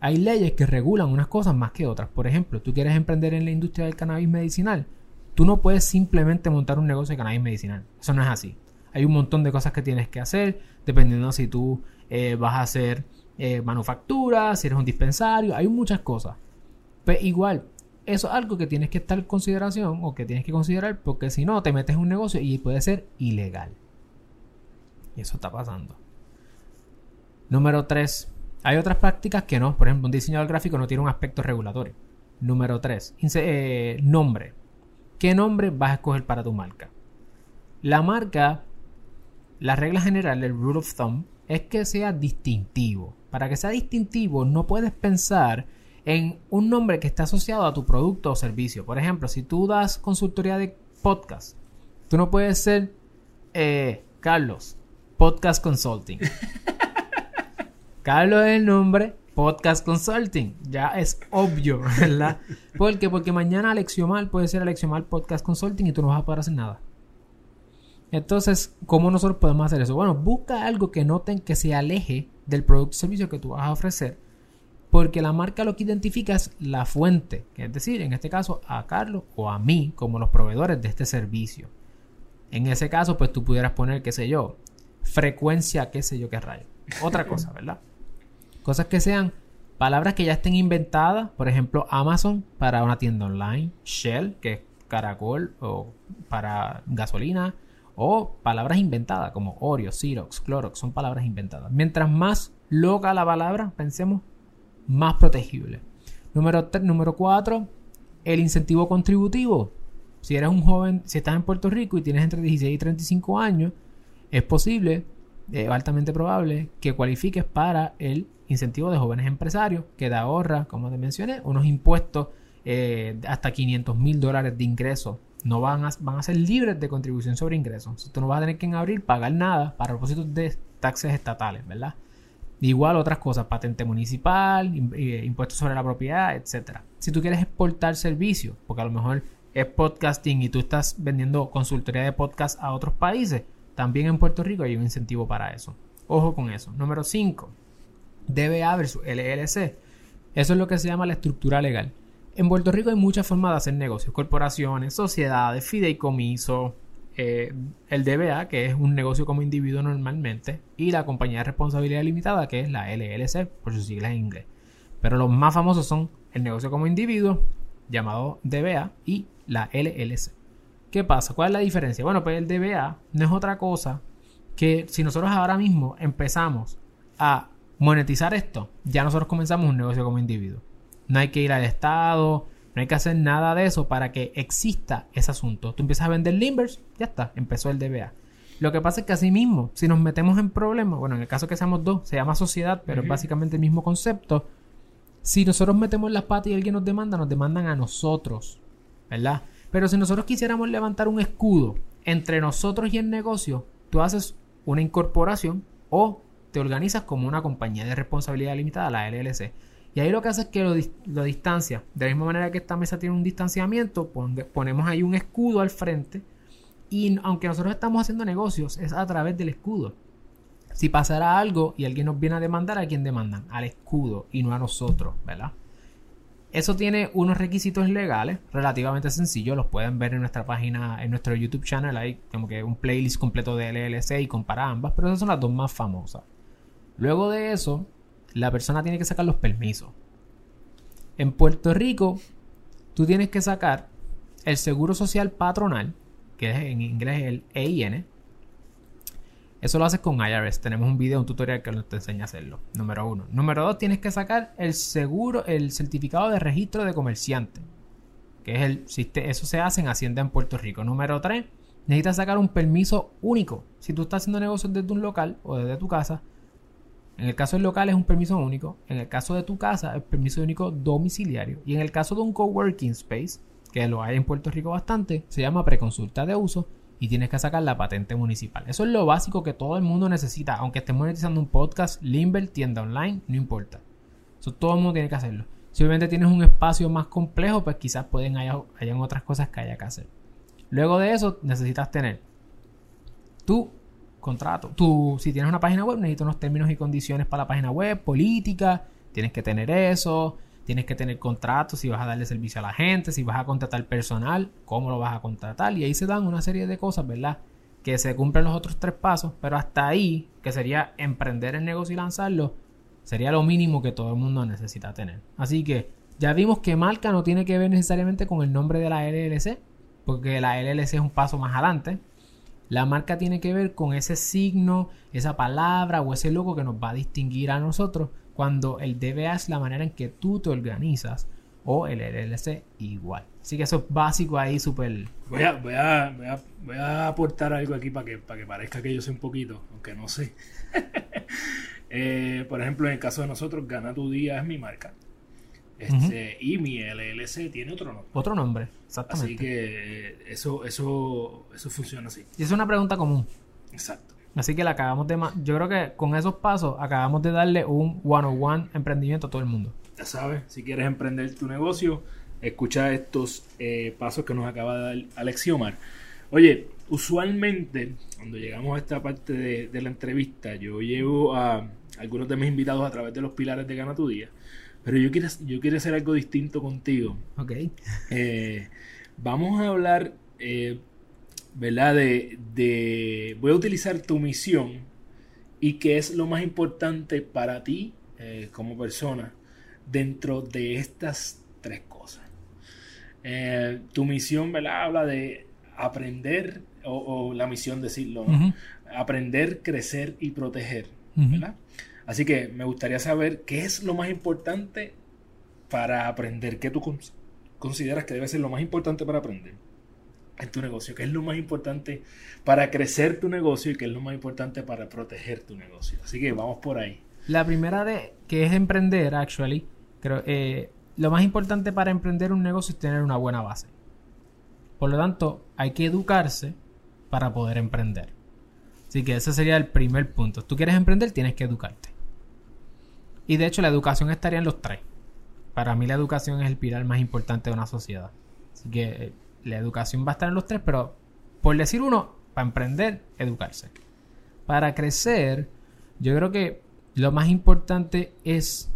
hay leyes que regulan unas cosas más que otras. Por ejemplo, tú quieres emprender en la industria del cannabis medicinal. Tú no puedes simplemente montar un negocio de cannabis medicinal. Eso no es así. Hay un montón de cosas que tienes que hacer, dependiendo si tú eh, vas a hacer eh, manufactura, si eres un dispensario, hay muchas cosas. Pero igual, eso es algo que tienes que estar en consideración o que tienes que considerar porque si no te metes en un negocio y puede ser ilegal. Y eso está pasando. Número 3. Hay otras prácticas que no. Por ejemplo, un diseñador gráfico no tiene un aspecto regulatorio. Número 3. Eh, nombre. ¿Qué nombre vas a escoger para tu marca? La marca la regla general, el rule of thumb, es que sea distintivo. Para que sea distintivo, no puedes pensar en un nombre que esté asociado a tu producto o servicio. Por ejemplo, si tú das consultoría de podcast, tú no puedes ser eh, Carlos, Podcast Consulting. Carlos es el nombre, Podcast Consulting. Ya es obvio, ¿verdad? ¿Por qué? Porque mañana Alexiomar puede ser Alexiomar Podcast Consulting y tú no vas a poder hacer nada. Entonces, ¿cómo nosotros podemos hacer eso? Bueno, busca algo que noten que se aleje del producto o servicio que tú vas a ofrecer Porque la marca lo que identifica es la fuente, es decir, en este caso a Carlos o a mí como los proveedores de este servicio. En ese caso, pues tú pudieras poner, qué sé yo, frecuencia, qué sé yo, qué rayo. Otra cosa, ¿verdad? Cosas que sean palabras que ya estén inventadas, por ejemplo, Amazon para una tienda online, Shell, que es caracol o para gasolina, o palabras inventadas como Oreo, Xerox, Clorox, son palabras inventadas. Mientras más loca la palabra, pensemos, más protegible. Número, número 4, el incentivo contributivo. Si eres un joven, si estás en Puerto Rico y tienes entre 16 y 35 años, es posible, altamente probable, que cualifiques para el incentivo de jóvenes empresarios, que da ahorra, como te mencioné, unos impuestos eh, hasta 500 mil dólares de ingresos. No van a, van a ser libres de contribución sobre ingresos. Tú no vas a tener que en abril pagar nada para propósitos de taxes estatales, ¿verdad? Igual otras cosas, patente municipal, eh, impuestos sobre la propiedad, etcétera. Si tú quieres exportar servicios, porque a lo mejor es podcasting y tú estás vendiendo consultoría de podcast a otros países, también en Puerto Rico hay un incentivo para eso. Ojo con eso. Número 5. DBA versus LLC. Eso es lo que se llama la estructura legal. En Puerto Rico hay muchas formas de hacer negocios. Corporaciones, sociedades, fideicomiso, eh, el DBA, que es un negocio como individuo normalmente, y la compañía de responsabilidad limitada, que es la LLC, por sus siglas en inglés. Pero los más famosos son el negocio como individuo, llamado DBA, y la LLC. ¿Qué pasa? ¿Cuál es la diferencia? Bueno, pues el DBA no es otra cosa que si nosotros ahora mismo empezamos a monetizar esto, ya nosotros comenzamos un negocio como individuo. No hay que ir al Estado, no hay que hacer nada de eso para que exista ese asunto. Tú empiezas a vender limbers, ya está, empezó el DBA. Lo que pasa es que así mismo, si nos metemos en problemas, bueno, en el caso que seamos dos, se llama sociedad, pero es básicamente el mismo concepto. Si nosotros metemos las patas y alguien nos demanda, nos demandan a nosotros, ¿verdad? Pero si nosotros quisiéramos levantar un escudo entre nosotros y el negocio, tú haces una incorporación o te organizas como una compañía de responsabilidad limitada, la LLC. Y ahí lo que hace es que lo, distancia. De la misma manera que esta mesa tiene un distanciamiento, ponemos ahí un escudo al frente. Y aunque nosotros estamos haciendo negocios, es a través del escudo. Si pasara algo y alguien nos viene a demandar, ¿a quién demandan? Al escudo y no a nosotros, ¿verdad? Eso tiene unos requisitos legales relativamente sencillos, los pueden ver en nuestra página, en nuestro YouTube channel, hay como que un playlist completo de LLC y compara ambas, pero esas son las dos más famosas. Luego de eso, la persona tiene que sacar los permisos. En Puerto Rico, tú tienes que sacar el seguro social patronal, que es en inglés el EIN, eso lo haces con IRS. Tenemos un video, un tutorial que te enseña a hacerlo. Número uno. Número dos, tienes que sacar el seguro, el certificado de registro de comerciante. Que es el eso se hace en Hacienda en Puerto Rico. Número tres, necesitas sacar un permiso único. Si tú estás haciendo negocios desde un local o desde tu casa, en el caso del local es un permiso único. En el caso de tu casa es permiso único domiciliario. Y en el caso de un coworking space, que lo hay en Puerto Rico bastante, se llama preconsulta de uso y tienes que sacar la patente municipal. Eso es lo básico que todo el mundo necesita, aunque estés monetizando un podcast, Limber, tienda online, no importa. Eso todo el mundo tiene que hacerlo. Si obviamente tienes un espacio más complejo, pues quizás pueden haya, hayan otras cosas que haya que hacer. Luego de eso, necesitas tener tu contrato. Tú, si tienes una página web, necesitas unos términos y condiciones para la página web, política, tienes que tener eso tienes que tener contratos, si vas a darle servicio a la gente, si vas a contratar personal, cómo lo vas a contratar. Y ahí se dan una serie de cosas, ¿verdad? Que se cumplen los otros tres pasos, pero hasta ahí, que sería emprender el negocio y lanzarlo, sería lo mínimo que todo el mundo necesita tener. Así que ya vimos que marca no tiene que ver necesariamente con el nombre de la LLC, porque la LLC es un paso más adelante. La marca tiene que ver con ese signo, esa palabra o ese logo que nos va a distinguir a nosotros cuando el DBA es la manera en que tú te organizas o el LLC igual. Así que eso es básico ahí, súper... Voy a, voy, a, voy, a, aportar algo aquí para que, para que parezca que yo sé un poquito, aunque no sé. Eh, por ejemplo, en el caso de nosotros, Gana tu Día es mi marca. Este, Y mi LLC tiene otro nombre. Otro nombre, exactamente. Así que eh, eso, eso, eso funciona así. Y es una pregunta común. Exacto. Así que le acabamos de... Yo creo que con esos pasos acabamos de darle un one-on-one emprendimiento a todo el mundo. Ya sabes, si quieres emprender tu negocio, escucha estos eh, pasos que nos acaba de dar Alex Omar. Oye, usualmente cuando llegamos a esta parte de, la entrevista, yo llevo a algunos de mis invitados a través de los pilares de Gana tu Día. Pero yo quiero, yo quiero hacer algo distinto contigo. Ok. Eh, vamos a hablar, eh, ¿verdad? De, de, Voy a utilizar tu misión y qué es lo más importante para ti eh, como persona dentro de estas tres cosas. tu misión, ¿verdad? Habla de aprender, o, la misión decirlo, ¿no? Aprender, crecer y proteger, ¿verdad? Así que me gustaría saber qué es lo más importante para aprender, qué tú consideras que debe ser lo más importante para aprender en tu negocio, qué es lo más importante para crecer tu negocio y qué es lo más importante para proteger tu negocio. Así que vamos por ahí. La primera de que es emprender, actually, creo, eh, lo más importante para emprender un negocio es tener una buena base. Por lo tanto, hay que educarse para poder emprender. Así que ese sería el primer punto. Tú quieres emprender, tienes que educarte. Y de hecho la educación estaría en los tres. Para mí la educación es el pilar más importante de una sociedad. Así que eh, la educación va a estar en los tres, pero por decir uno, para emprender, educarse. Para crecer, yo creo que lo más importante es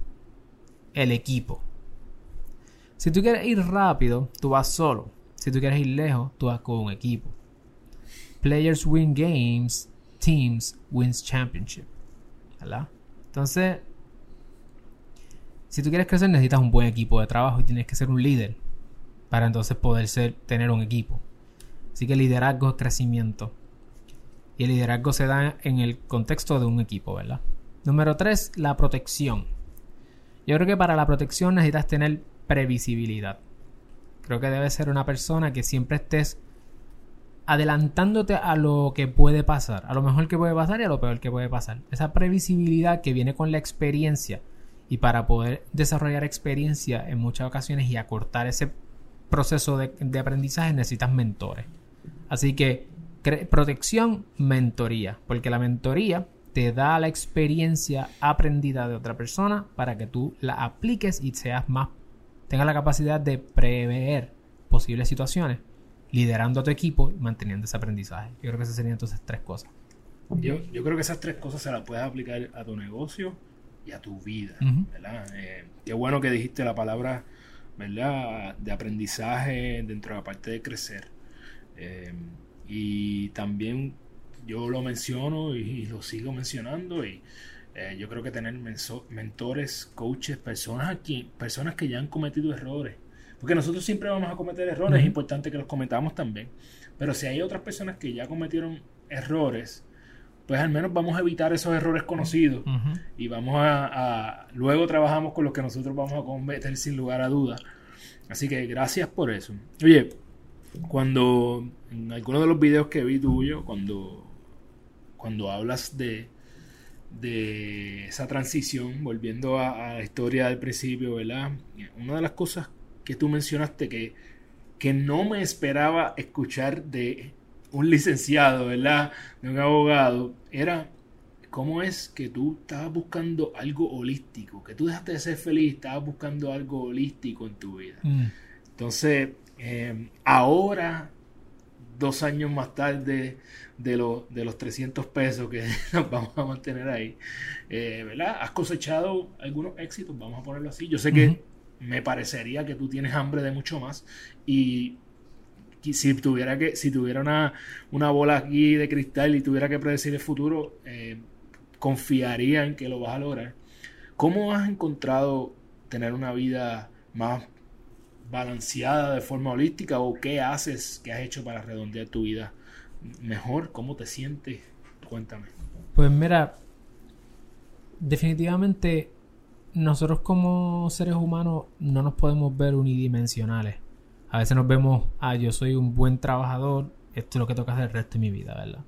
el equipo. Si tú quieres ir rápido, tú vas solo. Si tú quieres ir lejos, tú vas con un equipo. Players win games, teams wins championship. ¿Verdad? Entonces, si tú quieres crecer necesitas un buen equipo de trabajo y tienes que ser un líder para entonces poder ser, tener un equipo. Así que liderazgo es crecimiento. Y el liderazgo se da en el contexto de un equipo, ¿verdad? Número 3, la protección. Yo creo que para la protección necesitas tener previsibilidad. Creo que debes ser una persona que siempre estés adelantándote a lo que puede pasar, a lo mejor que puede pasar y a lo peor que puede pasar. Esa previsibilidad que viene con la experiencia y para poder desarrollar experiencia en muchas ocasiones y acortar ese proceso de, aprendizaje necesitas mentores. Así que protección, mentoría, porque la mentoría te da la experiencia aprendida de otra persona para que tú la apliques y seas más, tengas la capacidad de prever posibles situaciones, liderando a tu equipo y manteniendo ese aprendizaje. Yo creo que esas serían entonces tres cosas. Yo, yo creo que esas tres cosas se las puedes aplicar a tu negocio, y a tu vida, ¿verdad? Eh, qué bueno que dijiste la palabra, ¿verdad? De aprendizaje dentro de la parte de crecer. Eh, y también yo lo menciono y, lo sigo mencionando y eh, yo creo que tener mentores, coaches, personas aquí, personas que ya han cometido errores. Porque nosotros siempre vamos a cometer errores, es importante que los cometamos también. Pero si hay otras personas que ya cometieron errores, pues al menos vamos a evitar esos errores conocidos y vamos a, luego trabajamos con los que nosotros vamos a cometer sin lugar a dudas. Así que gracias por eso. Oye, cuando en alguno de los videos que vi tuyo, cuando, cuando hablas de, de esa transición, volviendo a, a, la historia del principio, ¿verdad? Una de las cosas que tú mencionaste que, que no me esperaba escuchar de un licenciado, ¿verdad? De un abogado, era cómo es que tú estabas buscando algo holístico, que tú dejaste de ser feliz, estabas buscando algo holístico en tu vida. Mm. Entonces, em, ahora, dos años más tarde de, de los 300 pesos que nos vamos a mantener ahí, eh, ¿verdad? Has cosechado algunos éxitos, vamos a ponerlo así. Yo sé que me parecería que tú tienes hambre de mucho más y si tuviera que si una, una, bola aquí de cristal y tuviera que predecir el futuro eh, confiaría en que lo vas a lograr. ¿cómo has encontrado tener una vida más balanceada de forma holística o qué haces qué has hecho para redondear tu vida mejor cómo te sientes cuéntame. Pues mira definitivamente nosotros como seres humanos no nos podemos ver unidimensionales a veces nos vemos, ah, yo soy un buen trabajador, esto es lo que toca hacer el resto de mi vida, ¿verdad?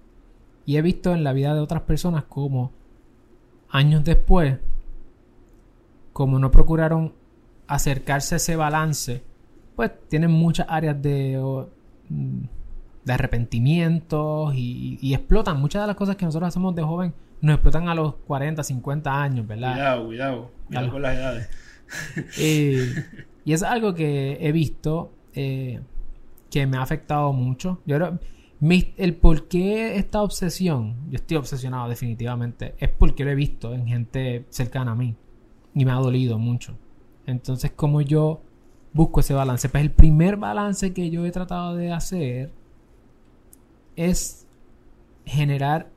Y he visto en la vida de otras personas como años después, como no procuraron acercarse a ese balance, pues tienen muchas áreas de, de arrepentimientos y, explotan muchas de las cosas que nosotros hacemos de joven, nos explotan a los 40, 50 años, ¿verdad? Cuidado, cuidado, cuidado con las edades. y es algo que he visto eh, que me ha afectado mucho. Yo creo, el por qué esta obsesión, yo estoy obsesionado definitivamente, es porque lo he visto en gente cercana a mí y me ha dolido mucho. Entonces, como yo busco ese balance? Pues el primer balance que yo he tratado de hacer es generar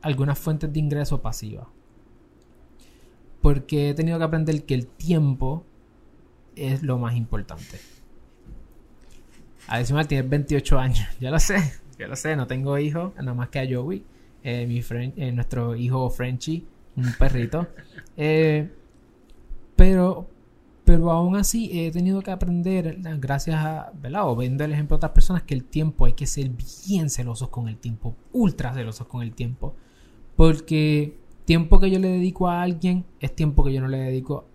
algunas fuentes de ingreso pasiva. Porque he tenido que aprender que el tiempo es lo más importante. Adicional, tienes 28 años. Ya lo sé, ya lo sé. No tengo hijos, nada más que a Joey. Eh, mi eh, nuestro hijo Frenchy, un perrito. Eh, pero, pero aún así he tenido que aprender, gracias a, ¿verdad? O viendo el ejemplo de otras personas, que el tiempo hay que ser bien celosos con el tiempo, ultra celosos con el tiempo. Porque tiempo que yo le dedico a alguien es tiempo que yo no le dedico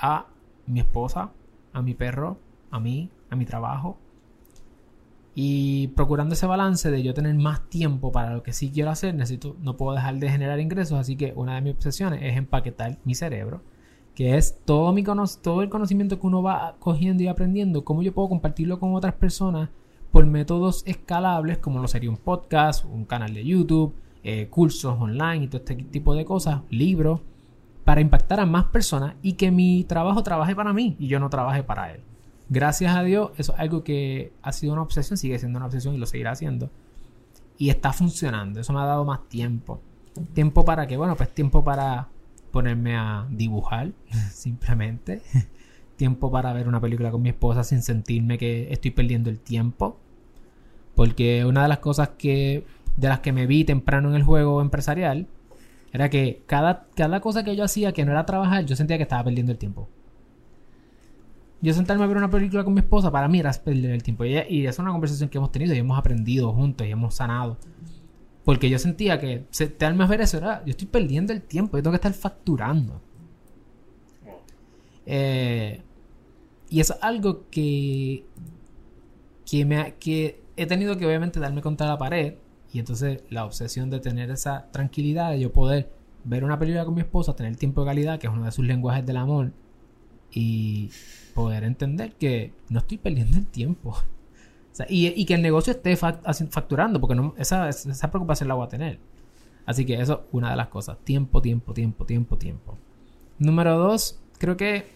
a mi esposa, a mi perro, a mí, a mi trabajo. Y procurando ese balance de yo tener más tiempo para lo que sí quiero hacer, necesito, no puedo dejar de generar ingresos, así que una de mis obsesiones es empaquetar mi cerebro, que es todo, mi todo el conocimiento que uno va cogiendo y aprendiendo, cómo yo puedo compartirlo con otras personas por métodos escalables, como lo sería un podcast, un canal de YouTube, eh, cursos online y todo este tipo de cosas, libros, para impactar a más personas y que mi trabajo trabaje para mí y yo no trabaje para él. Gracias a Dios, eso es algo que ha sido una obsesión, sigue siendo una obsesión y lo seguirá haciendo. Y está funcionando, eso me ha dado más tiempo. ¿Tiempo para qué? Bueno, pues tiempo para ponerme a dibujar, simplemente. tiempo para ver una película con mi esposa sin sentirme que estoy perdiendo el tiempo. Porque una de las cosas que de las que me vi temprano en el juego empresarial era que cada, cada cosa que yo hacía que no era trabajar, yo sentía que estaba perdiendo el tiempo yo sentarme a ver una película con mi esposa, para mí era perder el tiempo. Y, es una conversación que hemos tenido y hemos aprendido juntos y hemos sanado. Porque yo sentía que sentarme a ver eso era, yo estoy perdiendo el tiempo, yo tengo que estar facturando. Eh, y es algo que, que, me, que he tenido que obviamente darme contra la pared. Y entonces la obsesión de tener esa tranquilidad, de yo poder ver una película con mi esposa, tener tiempo de calidad, que es uno de sus lenguajes del amor, y poder entender que no estoy perdiendo el tiempo. y, que el negocio esté facturando, porque no, esa, esa preocupación la voy a tener. Así que eso es una de las cosas. Tiempo, tiempo, tiempo, tiempo, tiempo. Número dos, creo que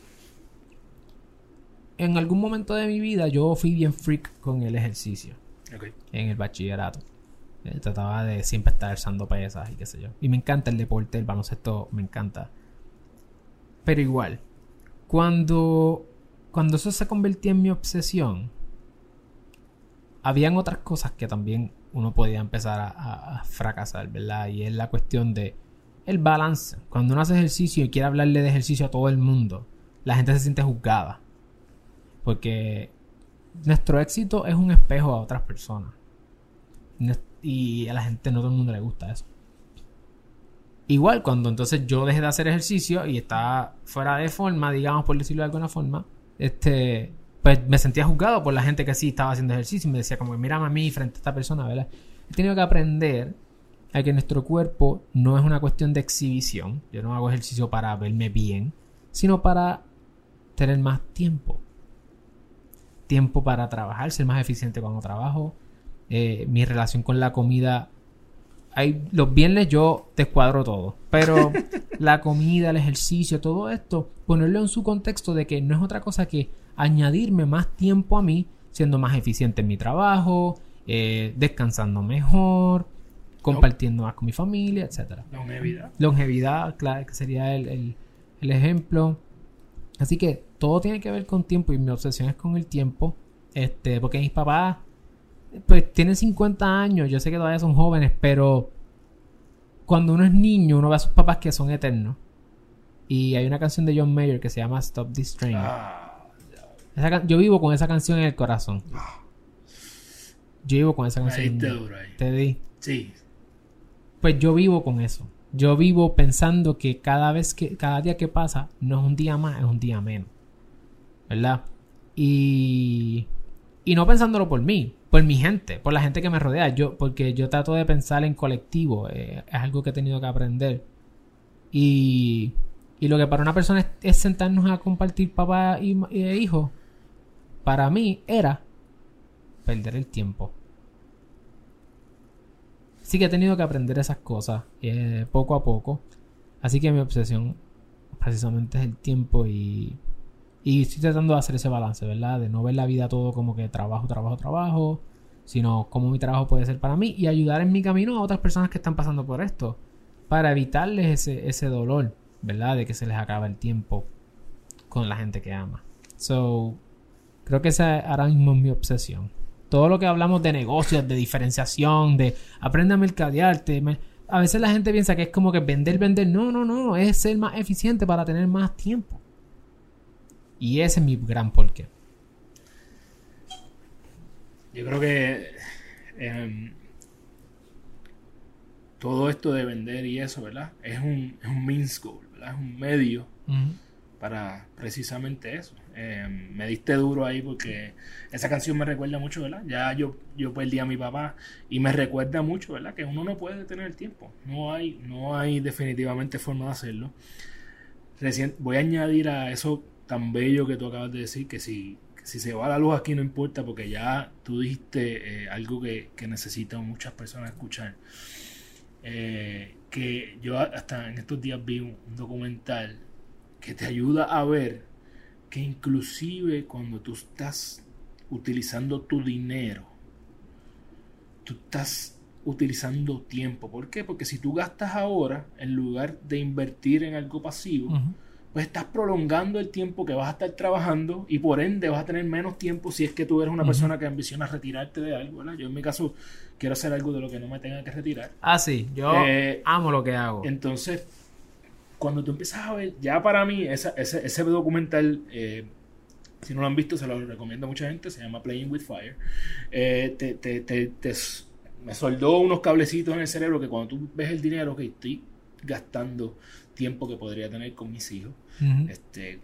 en algún momento de mi vida yo fui bien freak con el ejercicio. En el bachillerato. Eh, trataba de siempre estar alzando pesas y qué sé yo. Y me encanta el deporte, el baloncesto, me encanta. Pero igual, cuando, cuando eso se convertía en mi obsesión, habían otras cosas que también uno podía empezar a, fracasar, ¿verdad? Y es la cuestión de el balance. Cuando uno hace ejercicio y quiere hablarle de ejercicio a todo el mundo, la gente se siente juzgada. Porque nuestro éxito es un espejo a otras personas. Y a la gente no todo el mundo le gusta eso. Igual, cuando entonces yo dejé de hacer ejercicio y estaba fuera de forma, digamos, por decirlo de alguna forma, este, pues me sentía juzgado por la gente que sí estaba haciendo ejercicio y me decía como, mira a mí frente a esta persona, ¿verdad? He tenido que aprender a que nuestro cuerpo no es una cuestión de exhibición. Yo no hago ejercicio para verme bien, sino para tener más tiempo. Tiempo para trabajar, ser más eficiente cuando trabajo. Eh, mi relación con la comida los viernes yo te escuadro todo. Pero la comida, el ejercicio, todo esto, ponerlo en su contexto de que no es otra cosa que añadirme más tiempo a mí, siendo más eficiente en mi trabajo, eh, descansando mejor, compartiendo más con mi familia, etc. Longevidad. Longevidad, claro, que sería el, el ejemplo. Así que todo tiene que ver con tiempo y mi obsesión es con el tiempo. Este, porque mis papás pues tienen 50 años, yo sé que todavía son jóvenes, pero cuando uno es niño, uno ve a sus papás que son eternos. Y hay una canción de John Mayer que se llama Stop This Train. Ah, yo vivo con esa canción en el corazón. Yo vivo con esa canción. Te di. Sí. Pues yo vivo con eso. Yo vivo pensando que cada vez que, cada día que pasa, no es un día más, es un día menos. ¿Verdad? Y. Y no pensándolo por mí, por mi gente, por la gente que me rodea. Yo, porque yo trato de pensar en colectivo. Eh, es algo que he tenido que aprender. Y, y lo que para una persona es, sentarnos a compartir papá y, hijo, para mí era perder el tiempo. Sí que he tenido que aprender esas cosas eh, poco a poco. Así que mi obsesión precisamente es el tiempo y, Y estoy tratando de hacer ese balance, ¿verdad? De no ver la vida todo como que trabajo, trabajo, trabajo, sino cómo mi trabajo puede ser para mí y ayudar en mi camino a otras personas que están pasando por esto para evitarles ese, ese dolor, ¿verdad? De que se les acaba el tiempo con la gente que ama. So, creo que esa ahora mismo es mi obsesión. Todo lo que hablamos de negocios, de diferenciación, de aprende a mercadearte, a veces la gente piensa que es como que vender, vender. No, no, no, es ser más eficiente para tener más tiempo. Y ese es mi gran porqué. Yo creo que em, todo esto de vender y eso, ¿verdad? Es un, es un means goal, ¿verdad? Es un medio para precisamente eso. Em, me diste duro ahí porque esa canción me recuerda mucho, ¿verdad? Ya yo, yo perdí a mi papá y me recuerda mucho, ¿verdad? Que uno no puede tener el tiempo. No hay, no hay definitivamente forma de hacerlo. voy a añadir a eso tan bello que tú acabas de decir que si, si se va la luz aquí no importa porque ya tú dijiste eh, algo que, que necesitan muchas personas escuchar. Eh, que yo hasta en estos días vi un, documental que te ayuda a ver que inclusive cuando tú estás utilizando tu dinero, tú estás utilizando tiempo. ¿Por qué? Porque si tú gastas ahora en lugar de invertir en algo pasivo, pues estás prolongando el tiempo que vas a estar trabajando y por ende vas a tener menos tiempo si es que tú eres una persona que ambiciona retirarte de algo, ¿verdad? Yo en mi caso quiero hacer algo de lo que no me tenga que retirar. Ah, sí, yo eh, amo lo que hago. Entonces, cuando tú empiezas a ver, ya para mí, ese, ese documental, eh, si no lo han visto, se lo recomiendo a mucha gente, se llama Playing with Fire, eh, te, te, te, me soldó unos cablecitos en el cerebro que cuando tú ves el dinero que estoy gastando tiempo que podría tener con mis hijos. este,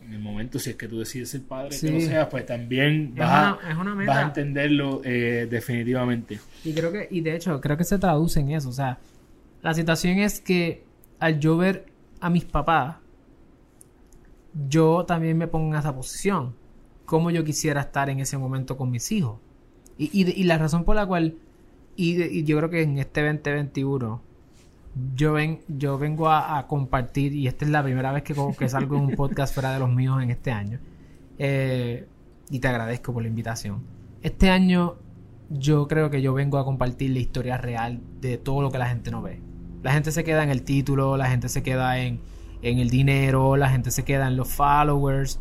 en el momento, si es que tú decides ser padre, que no seas, pues también vas, a, entenderlo eh, definitivamente. Y creo que, y de hecho, creo que se traduce en eso. O sea, la situación es que al yo ver a mis papás, yo también me pongo en esa posición. Como yo quisiera estar en ese momento con mis hijos. Y, y, la razón por la cual, y, y yo creo que en este 2021, yo, ven, yo vengo a, compartir, y esta es la primera vez que, que salgo en un podcast fuera de los míos en este año. Eh, y te agradezco por la invitación. Este año yo creo que yo vengo a compartir la historia real de todo lo que la gente no ve. La gente se queda en el título, la gente se queda en, en el dinero, la gente se queda en los followers,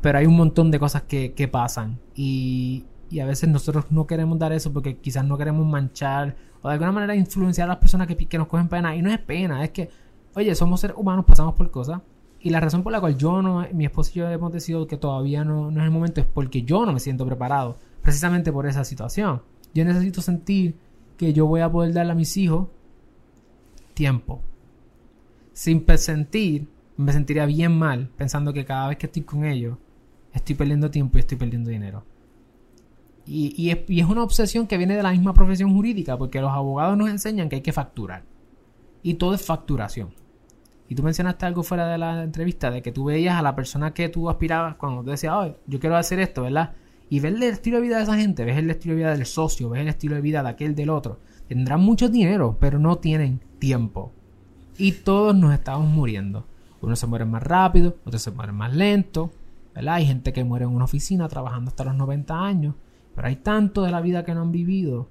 pero hay un montón de cosas que, que pasan. Y, y a veces nosotros no queremos dar eso porque quizás no queremos manchar o de alguna manera influenciar a las personas que, que nos cogen pena. Y no es pena, es que, oye, somos seres humanos, pasamos por cosas. Y la razón por la cual yo no, mi esposo y yo hemos decidido que todavía no, no es el momento es porque yo no me siento preparado. Precisamente por esa situación. Yo necesito sentir que yo voy a poder darle a mis hijos tiempo. Sin sentir, me sentiría bien mal pensando que cada vez que estoy con ellos, estoy perdiendo tiempo y estoy perdiendo dinero. Y, es, una obsesión que viene de la misma profesión jurídica, porque los abogados nos enseñan que hay que facturar. Y todo es facturación. Y tú mencionaste algo fuera de la entrevista, de que tú veías a la persona que tú aspirabas cuando tú decías, yo quiero hacer esto, ¿verdad? Y ves el estilo de vida de esa gente, ves el estilo de vida del socio, ves el estilo de vida de aquel del otro. Tendrán mucho dinero, pero no tienen tiempo. Y todos nos estamos muriendo. Unos se mueren más rápido, otros se mueren más lento, ¿verdad? Hay gente que muere en una oficina trabajando hasta los 90 años. Pero hay tanto de la vida que no han vivido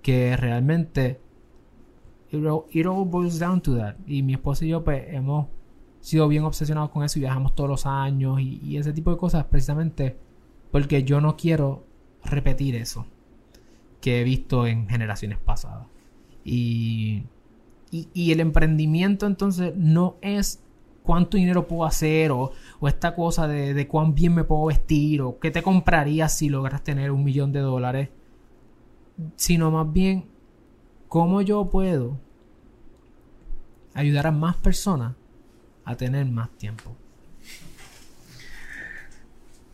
que realmente it all, boils down to that. Y mi esposa y yo pues, hemos sido bien obsesionados con eso y viajamos todos los años y, ese tipo de cosas precisamente porque yo no quiero repetir eso que he visto en generaciones pasadas. Y, y, el emprendimiento entonces no es cuánto dinero puedo hacer o, esta cosa de, de, cuán bien me puedo vestir o qué te comprarías si logras tener un millón de dólares, sino más bien cómo yo puedo ayudar a más personas a tener más tiempo.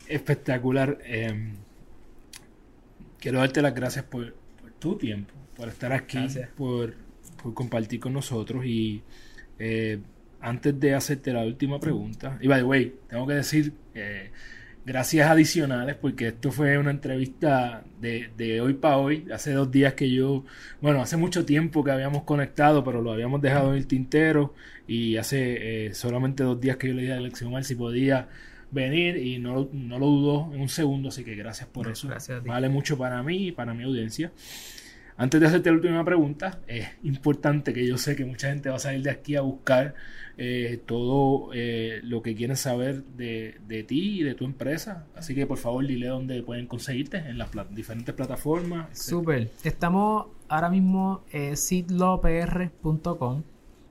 Espectacular. Em, quiero darte las gracias por, tu tiempo, por estar aquí, por, por, compartir con nosotros y eh, antes de hacerte la última pregunta, y by the way, tengo que decir eh, gracias adicionales porque esto fue una entrevista de, hoy para hoy, hace dos días que yo, bueno, hace mucho tiempo que habíamos conectado, pero lo habíamos dejado en el tintero y hace eh, solamente dos días que yo le di a elección al si podía venir y no, no lo dudó en un segundo, así que gracias por No, eso. gracias a ti. Vale mucho para mí y para mi audiencia. Antes de hacerte la última pregunta, es importante que yo sé que mucha gente va a salir de aquí a buscar eh, todo eh, lo que quieren saber de, de ti y de tu empresa. Así que por favor dile dónde pueden conseguirte en las diferentes plataformas. Súper. Estamos ahora mismo en seedlawpr.com.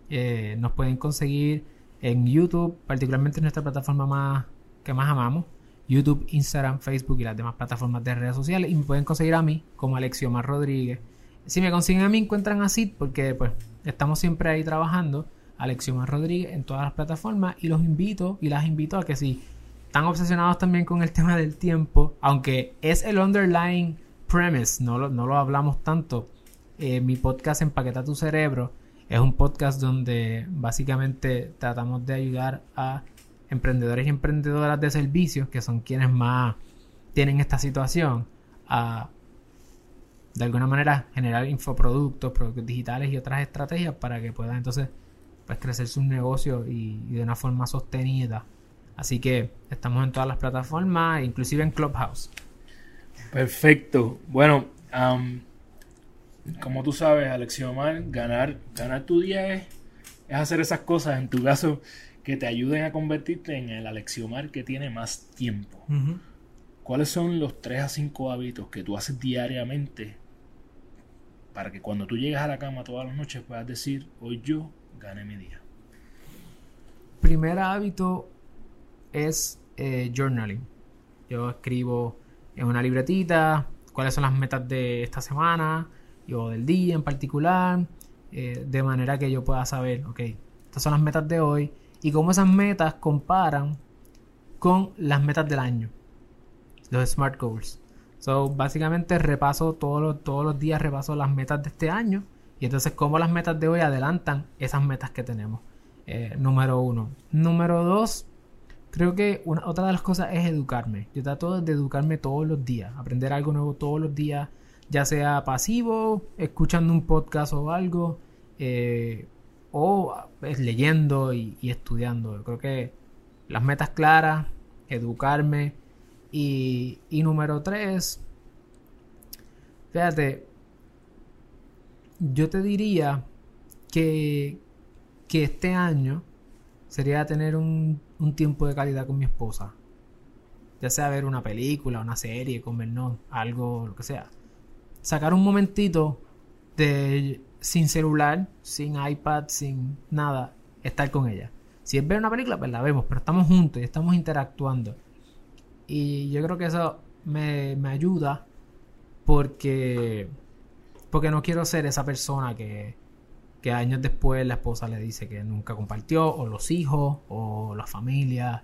Eh, nos pueden conseguir en YouTube, particularmente en nuestra plataforma más que más amamos. YouTube, Instagram, Facebook y las demás plataformas de redes sociales. Y me pueden conseguir a mí como Alexiomar Rodríguez. Si me consiguen a mí, encuentran a porque pues estamos siempre ahí trabajando. Alexiomar Rodríguez en todas las plataformas. Y los invito y las invito a que si están obsesionados también con el tema del tiempo, aunque es el underlying premise, no lo, no lo hablamos tanto. eh, mi podcast Empaqueta tu cerebro es un podcast donde básicamente tratamos de ayudar a emprendedores y emprendedoras de servicios, que son quienes más tienen esta situación, a de alguna manera generar infoproductos, productos digitales y otras estrategias para que puedan entonces pues, crecer sus negocios y, y de una forma sostenida. Así que estamos en todas las plataformas, inclusive en Clubhouse. Perfecto. Bueno, am, como tú sabes, Alexiomar, ganar, ganar tu día es, es hacer esas cosas, en tu caso, que te ayuden a convertirte en el Alexiomar que tiene más tiempo. ¿Cuáles son los 3 a 5 hábitos que tú haces diariamente para que cuando tú llegas a la cama todas las noches puedas decir, hoy yo gané mi día? Primer hábito es eh, journaling. Yo escribo en una libretita cuáles son las metas de esta semana o del día en particular, eh, de manera que yo pueda saber, ok, estas son las metas de hoy y cómo esas metas comparan con las metas del año, los SMART Goals. So, básicamente repaso todos los, todos los días, repaso las metas de este año y entonces cómo las metas de hoy adelantan esas metas que tenemos. Eh, número uno. Número dos, creo que una, otra de las cosas es educarme. Yo trato de educarme todos los días, aprender algo nuevo todos los días, ya sea pasivo, escuchando un podcast o algo, eh, o pues, leyendo y, y estudiando. Yo creo que las metas claras, educarme. Y, y número tres, fíjate, yo te diría que, que este año sería tener un, un tiempo de calidad con mi esposa. Ya sea ver una película, una serie, comernos algo, lo que sea. Sacar un momentito de sin celular, sin iPad, sin nada, estar con ella. Si es ver una película, pues la vemos, pero estamos juntos y estamos interactuando. Y yo creo que eso me, me ayuda porque, porque no quiero ser esa persona que, que años después la esposa le dice que nunca compartió, o los hijos, o la familia.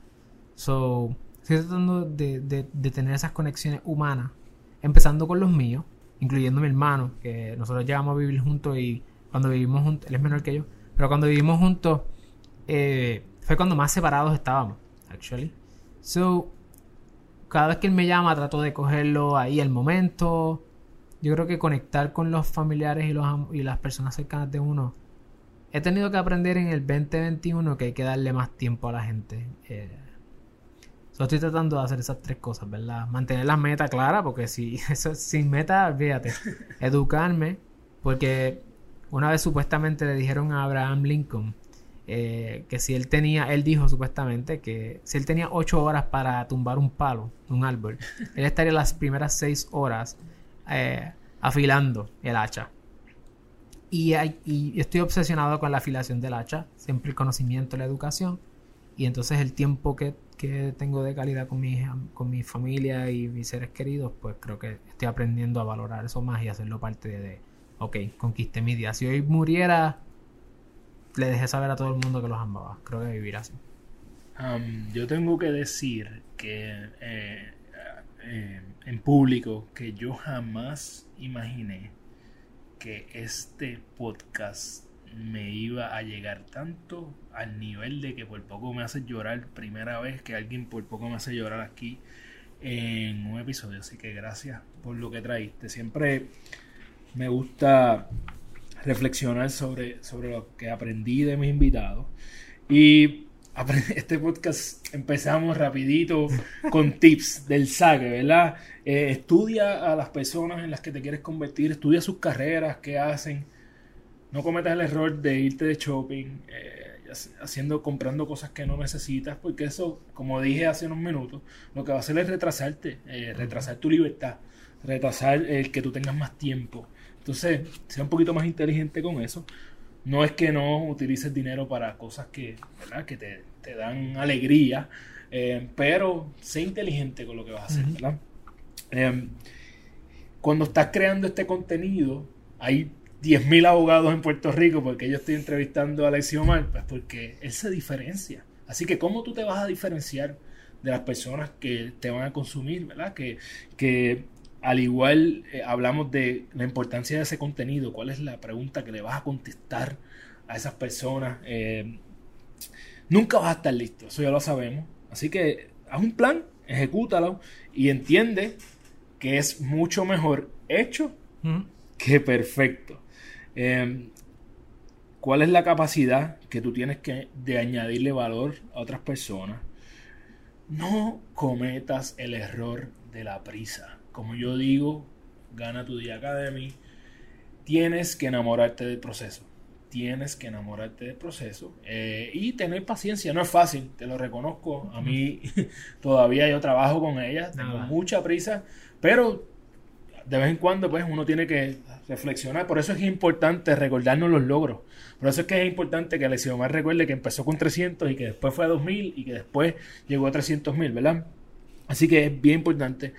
So, estoy tratando de, de- tener esas conexiones humanas, empezando con los míos, incluyendo mi hermano, que nosotros llegamos a vivir juntos y cuando vivimos juntos, él es menor que yo, pero cuando vivimos juntos eh, fue cuando más separados estábamos, actually. So, cada vez que él me llama trato de cogerlo ahí al momento. Yo creo que conectar con los familiares y, los, y las personas cercanas de uno. He tenido que aprender en el 2021 que hay que darle más tiempo a la gente. Eh, so, estoy tratando de hacer esas tres cosas, ¿verdad? Mantener las metas claras, porque si eso, sin meta, olvídate. Educarme, porque una vez supuestamente le dijeron a Abraham Lincoln eh, que si él tenía, él dijo supuestamente que si él tenía ocho horas para tumbar un palo, un árbol, él estaría las primeras seis horas eh, afilando el hacha. Y, hay- y estoy obsesionado con la afilación del hacha, siempre el conocimiento, la educación, y entonces el tiempo que, que tengo de calidad con mi, con mi familia y mis seres queridos, pues creo que estoy aprendiendo a valorar eso más y hacerlo parte de, de ok, conquisté mi día. Si hoy muriera, le dejé saber a todo el mundo que los amaba. Creo que vivir así. Yo tengo que decir que eh, eh, en público que yo jamás imaginé que este podcast me iba a llegar tanto al nivel de que por poco me hace llorar primera vez que alguien por poco me hace llorar aquí en un episodio así que gracias por lo que traíste siempre me gusta reflexionar sobre, sobre lo que aprendí de mis invitados y este podcast empezamos rapidito con tips del saque, ¿verdad? Eh, estudia a las personas en las que te quieres convertir, estudia sus carreras, qué hacen. No cometas el error de irte de shopping, eh, haciendo, comprando cosas que no necesitas, porque eso, como dije hace unos minutos, lo que va a hacer es retrasarte, eh, retrasar tu libertad, retrasar el que tú tengas más tiempo. Entonces, sea un poquito más inteligente con eso. No es que no utilices dinero para cosas que, ¿verdad? que te, dan alegría, eh, pero sé inteligente con lo que vas a hacer. ¿verdad? Em, cuando estás creando este contenido, hay 10.000 abogados en Puerto Rico, porque yo estoy entrevistando a Alexio Omar, pues porque él se diferencia. Así que, ¿cómo tú te vas a diferenciar de las personas que te van a consumir, ¿verdad? Que, que al igual eh, hablamos de la importancia de ese contenido, cuál es la pregunta que le vas a contestar a esas personas. Eh, nunca vas a estar listo, eso ya lo sabemos. Así que haz un plan, ejecútalo y entiende que es mucho mejor hecho que perfecto. Em, ¿Cuál es la capacidad que tú tienes que de añadirle valor a otras personas? No cometas el error de la prisa como yo digo, gana tu día Academy, tienes que enamorarte del proceso. Tienes que enamorarte del proceso eh, y tener paciencia. No es fácil, te lo reconozco. A mí todavía yo trabajo con ella, tengo mucha prisa, pero de vez en cuando pues uno tiene que reflexionar. Por eso es importante recordarnos los logros. Por eso es que es importante que Alexio Omar recuerde que empezó con 300 y que después fue a 2000 y que después llegó a 300 mil, ¿verdad? Así que es bien importante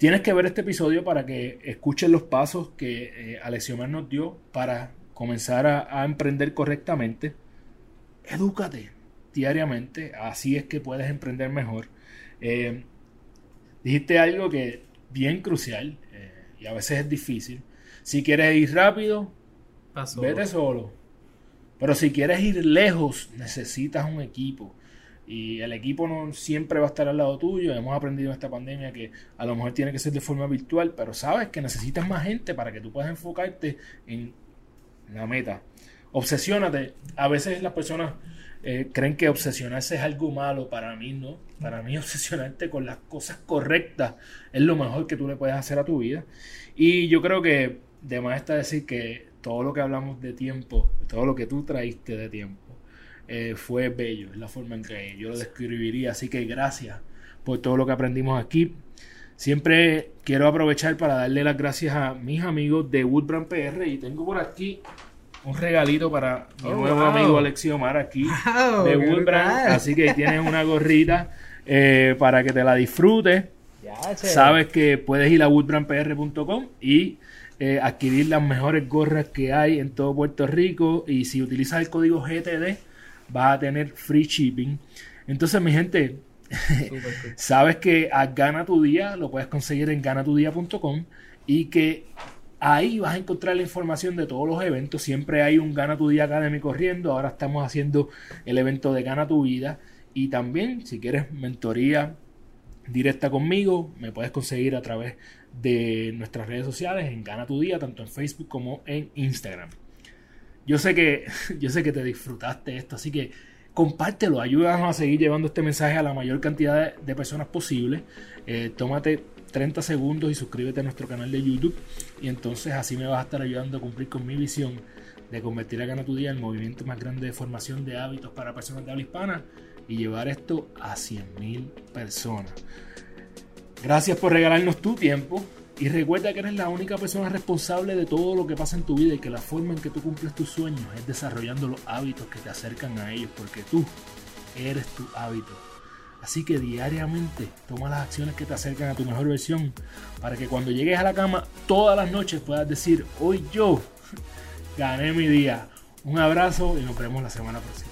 Tienes que ver este episodio para que escuches los pasos que eh, nos dio para comenzar a, emprender correctamente. Edúcate diariamente, así es que puedes emprender mejor. Eh, dijiste algo que bien crucial eh, y a veces es difícil. Si quieres ir rápido, vete solo. Pero si quieres ir lejos, necesitas un equipo. Y el equipo no siempre va a estar al lado tuyo. Hemos aprendido en esta pandemia que a lo mejor tiene que ser de forma virtual, pero sabes que necesitas más gente para que tú puedas enfocarte en la meta. Obsesiónate. A veces las personas eh, creen que obsesionarse es algo malo. Para mí no. Para mí obsesionarte con las cosas correctas es lo mejor que tú le puedes hacer a tu vida. Y yo creo que de más está decir que todo lo que hablamos de tiempo, todo lo que tú traíste de tiempo, eh, fue bello, es la forma en que yo lo describiría. Así que gracias por todo lo que aprendimos aquí. Siempre quiero aprovechar para darle las gracias a mis amigos de Woodbrand PR y tengo por aquí un regalito para mi oh, nuevo amigo Alexio Omar aquí de Woodbrand. Así que tienes una gorrita eh, para que te la disfrutes. Sabes que puedes ir a woodbrandpr.com y eh, adquirir las mejores gorras que hay en todo Puerto Rico. Y si utilizas el código GTD, vas a tener free shipping. Entonces, mi gente, sabes que a Gana Tu Día lo puedes conseguir en ganatudía.com y que ahí vas a encontrar la información de todos los eventos. Siempre hay un Gana Tu Día Academy corriendo. Ahora estamos haciendo el evento de Gana Tu Vida. Y también, si quieres mentoría directa conmigo, me puedes conseguir a través de nuestras redes sociales en Gana Tu Día, tanto en Facebook como en Instagram. Yo sé que, yo sé que te disfrutaste esto, así que compártelo, ayúdanos a seguir llevando este mensaje a la mayor cantidad de, personas posible. Eh, tómate 30 segundos y suscríbete a nuestro canal de YouTube y entonces así me vas a estar ayudando a cumplir con mi visión de convertir a Gana Tu Día en el movimiento más grande de formación de hábitos para personas de habla hispana y llevar esto a 100.000 personas. Gracias por regalarnos tu tiempo. Y recuerda que eres la única persona responsable de todo lo que pasa en tu vida y que la forma en que tú cumples tus sueños es desarrollando los hábitos que te acercan a ellos, porque tú eres tu hábito. Así que diariamente toma las acciones que te acercan a tu mejor versión para que cuando llegues a la cama todas las noches puedas decir, hoy yo gané mi día. Un abrazo y nos vemos la semana próxima.